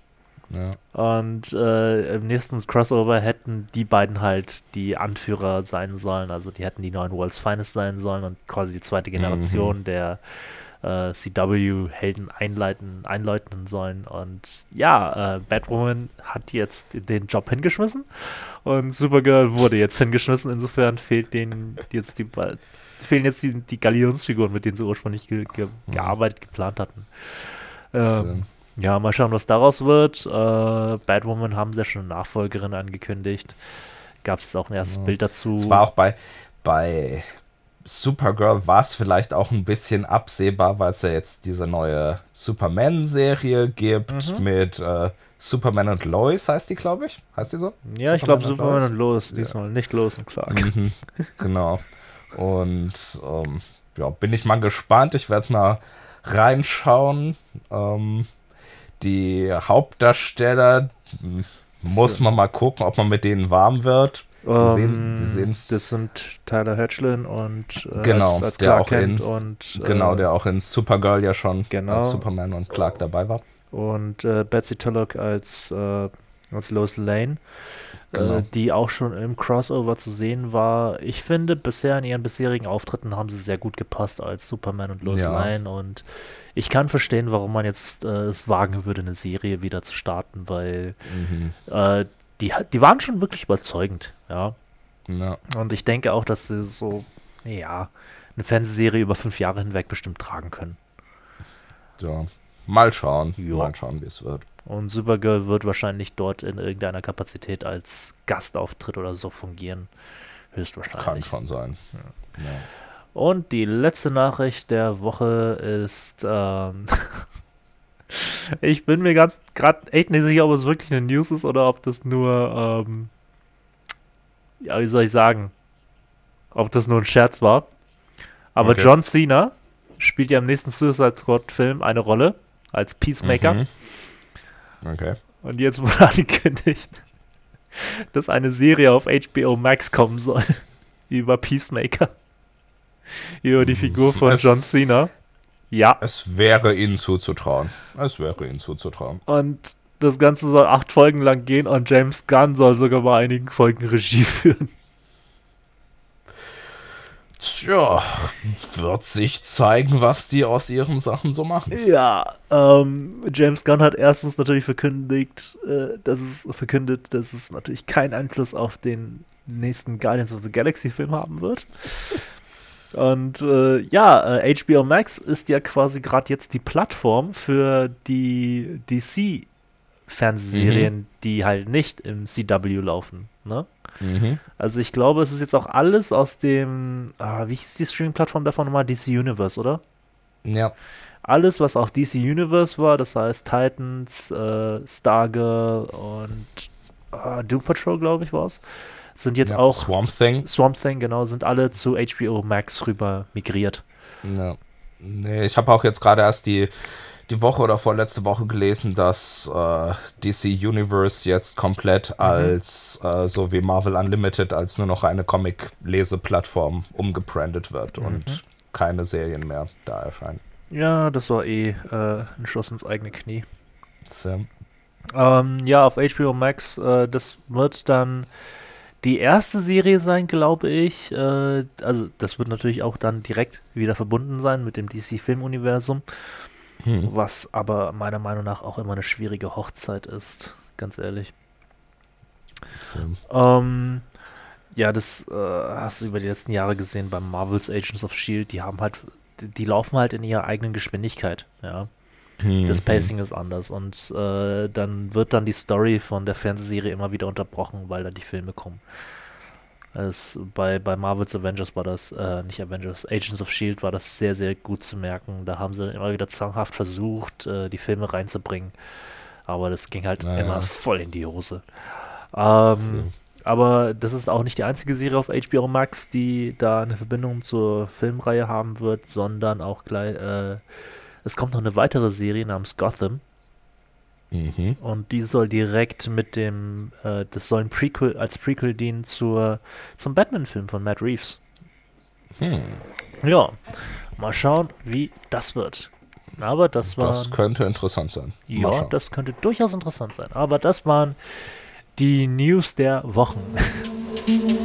Ja. Und äh, im nächsten Crossover hätten die beiden halt die Anführer sein sollen. Also die hätten die neuen World's Finest sein sollen und quasi die zweite Generation mhm. der äh, CW-Helden einleiten, einläuten sollen. Und ja, äh, Batwoman hat jetzt den Job hingeschmissen und Supergirl wurde jetzt hingeschmissen. Insofern fehlt denen jetzt die fehlen jetzt die, die Galionsfiguren, mit denen sie ursprünglich ge ge mhm. gearbeitet, geplant hatten. Ähm, ja, mal schauen, was daraus wird. Äh, Batwoman haben sie ja schon eine Nachfolgerin angekündigt. Gab es auch ein erstes ja. Bild dazu. Es war auch bei, bei Supergirl war es vielleicht auch ein bisschen absehbar, weil es ja jetzt diese neue Superman-Serie gibt mhm. mit äh, Superman und Lois, heißt die, glaube ich. Heißt die so? Ja, Superman ich glaube Superman und Lois, diesmal, ja. nicht Lois und Clark. Mhm. genau. Und ähm, ja, bin ich mal gespannt. Ich werde mal reinschauen. Ähm, die Hauptdarsteller muss man mal gucken, ob man mit denen warm wird. Um, sehen, ähm, sehen, das sind Tyler Hatchlin und äh, genau, als, als Clark Kent in, und äh, genau, der auch in Supergirl ja schon genau, als Superman und Clark dabei war. Und äh, Betsy Tullock als, äh, als Lois Lane. Genau. Äh, die auch schon im Crossover zu sehen war. Ich finde, bisher in ihren bisherigen Auftritten haben sie sehr gut gepasst als Superman und Lois ja. Lane und ich kann verstehen, warum man jetzt äh, es wagen würde, eine Serie wieder zu starten, weil mhm. äh, die, die waren schon wirklich überzeugend, ja. ja. Und ich denke auch, dass sie so, ja, eine Fernsehserie über fünf Jahre hinweg bestimmt tragen können. Ja, mal schauen, jo. mal schauen, wie es wird. Und Supergirl wird wahrscheinlich dort in irgendeiner Kapazität als Gastauftritt oder so fungieren. Höchstwahrscheinlich. Kann schon sein. Ja. Ja. Und die letzte Nachricht der Woche ist, ähm, ich bin mir gerade echt nicht sicher, ob es wirklich eine News ist oder ob das nur, ähm, ja, wie soll ich sagen, ob das nur ein Scherz war. Aber okay. John Cena spielt ja im nächsten Suicide Squad-Film eine Rolle als Peacemaker. Mhm. Okay. Und jetzt wurde angekündigt, dass eine Serie auf HBO Max kommen soll über Peacemaker. Über die Figur von es, John Cena. Ja. Es wäre ihnen zuzutrauen. Es wäre ihnen zuzutrauen. Und das Ganze soll acht Folgen lang gehen und James Gunn soll sogar bei einigen Folgen Regie führen. Tja, wird sich zeigen, was die aus ihren Sachen so machen. Ja, ähm, James Gunn hat erstens natürlich verkündigt, äh, dass es verkündet, dass es natürlich keinen Einfluss auf den nächsten Guardians of the Galaxy Film haben wird. Und äh, ja, äh, HBO Max ist ja quasi gerade jetzt die Plattform für die DC-Fernsehserien, mhm. die halt nicht im CW laufen. Ne? Mhm. Also ich glaube, es ist jetzt auch alles aus dem, ah, wie hieß die Streaming-Plattform davon nochmal? DC Universe, oder? Ja. Alles, was auch DC Universe war, das heißt Titans, äh, Stargirl und äh, Doom Patrol, glaube ich, war es, sind jetzt ja, auch Swamp Thing. Swamp Thing, genau, sind alle zu HBO Max rüber migriert. Ja. Nee, ich habe auch jetzt gerade erst die die Woche oder vorletzte Woche gelesen, dass äh, DC Universe jetzt komplett mhm. als, äh, so wie Marvel Unlimited, als nur noch eine Comic-Leseplattform umgebrandet wird mhm. und keine Serien mehr da erscheinen. Ja, das war eh äh, ein Schuss ins eigene Knie. So. Ähm, ja, auf HBO Max, äh, das wird dann die erste Serie sein, glaube ich. Äh, also, das wird natürlich auch dann direkt wieder verbunden sein mit dem DC-Filmuniversum. Hm. Was aber meiner Meinung nach auch immer eine schwierige Hochzeit ist, ganz ehrlich. So. Ähm, ja, das äh, hast du über die letzten Jahre gesehen beim Marvel's Agents of Shield. Die haben halt, die laufen halt in ihrer eigenen Geschwindigkeit. Ja. Mhm. Das Pacing ist anders und äh, dann wird dann die Story von der Fernsehserie immer wieder unterbrochen, weil da die Filme kommen. Es, bei, bei Marvel's Avengers war das, äh, nicht Avengers, Agents of Shield war das sehr, sehr gut zu merken. Da haben sie immer wieder zwanghaft versucht, äh, die Filme reinzubringen. Aber das ging halt naja. immer voll in die Hose. Ähm. Aber das ist auch nicht die einzige Serie auf HBO Max, die da eine Verbindung zur Filmreihe haben wird, sondern auch gleich, äh, es kommt noch eine weitere Serie namens Gotham. Mhm. Und die soll direkt mit dem, äh, das soll ein Prequel, als Prequel dienen zur, zum Batman-Film von Matt Reeves. Hm. Ja, mal schauen, wie das wird. Aber das war. Das könnte interessant sein. Ja, das könnte durchaus interessant sein. Aber das waren die News der Wochen.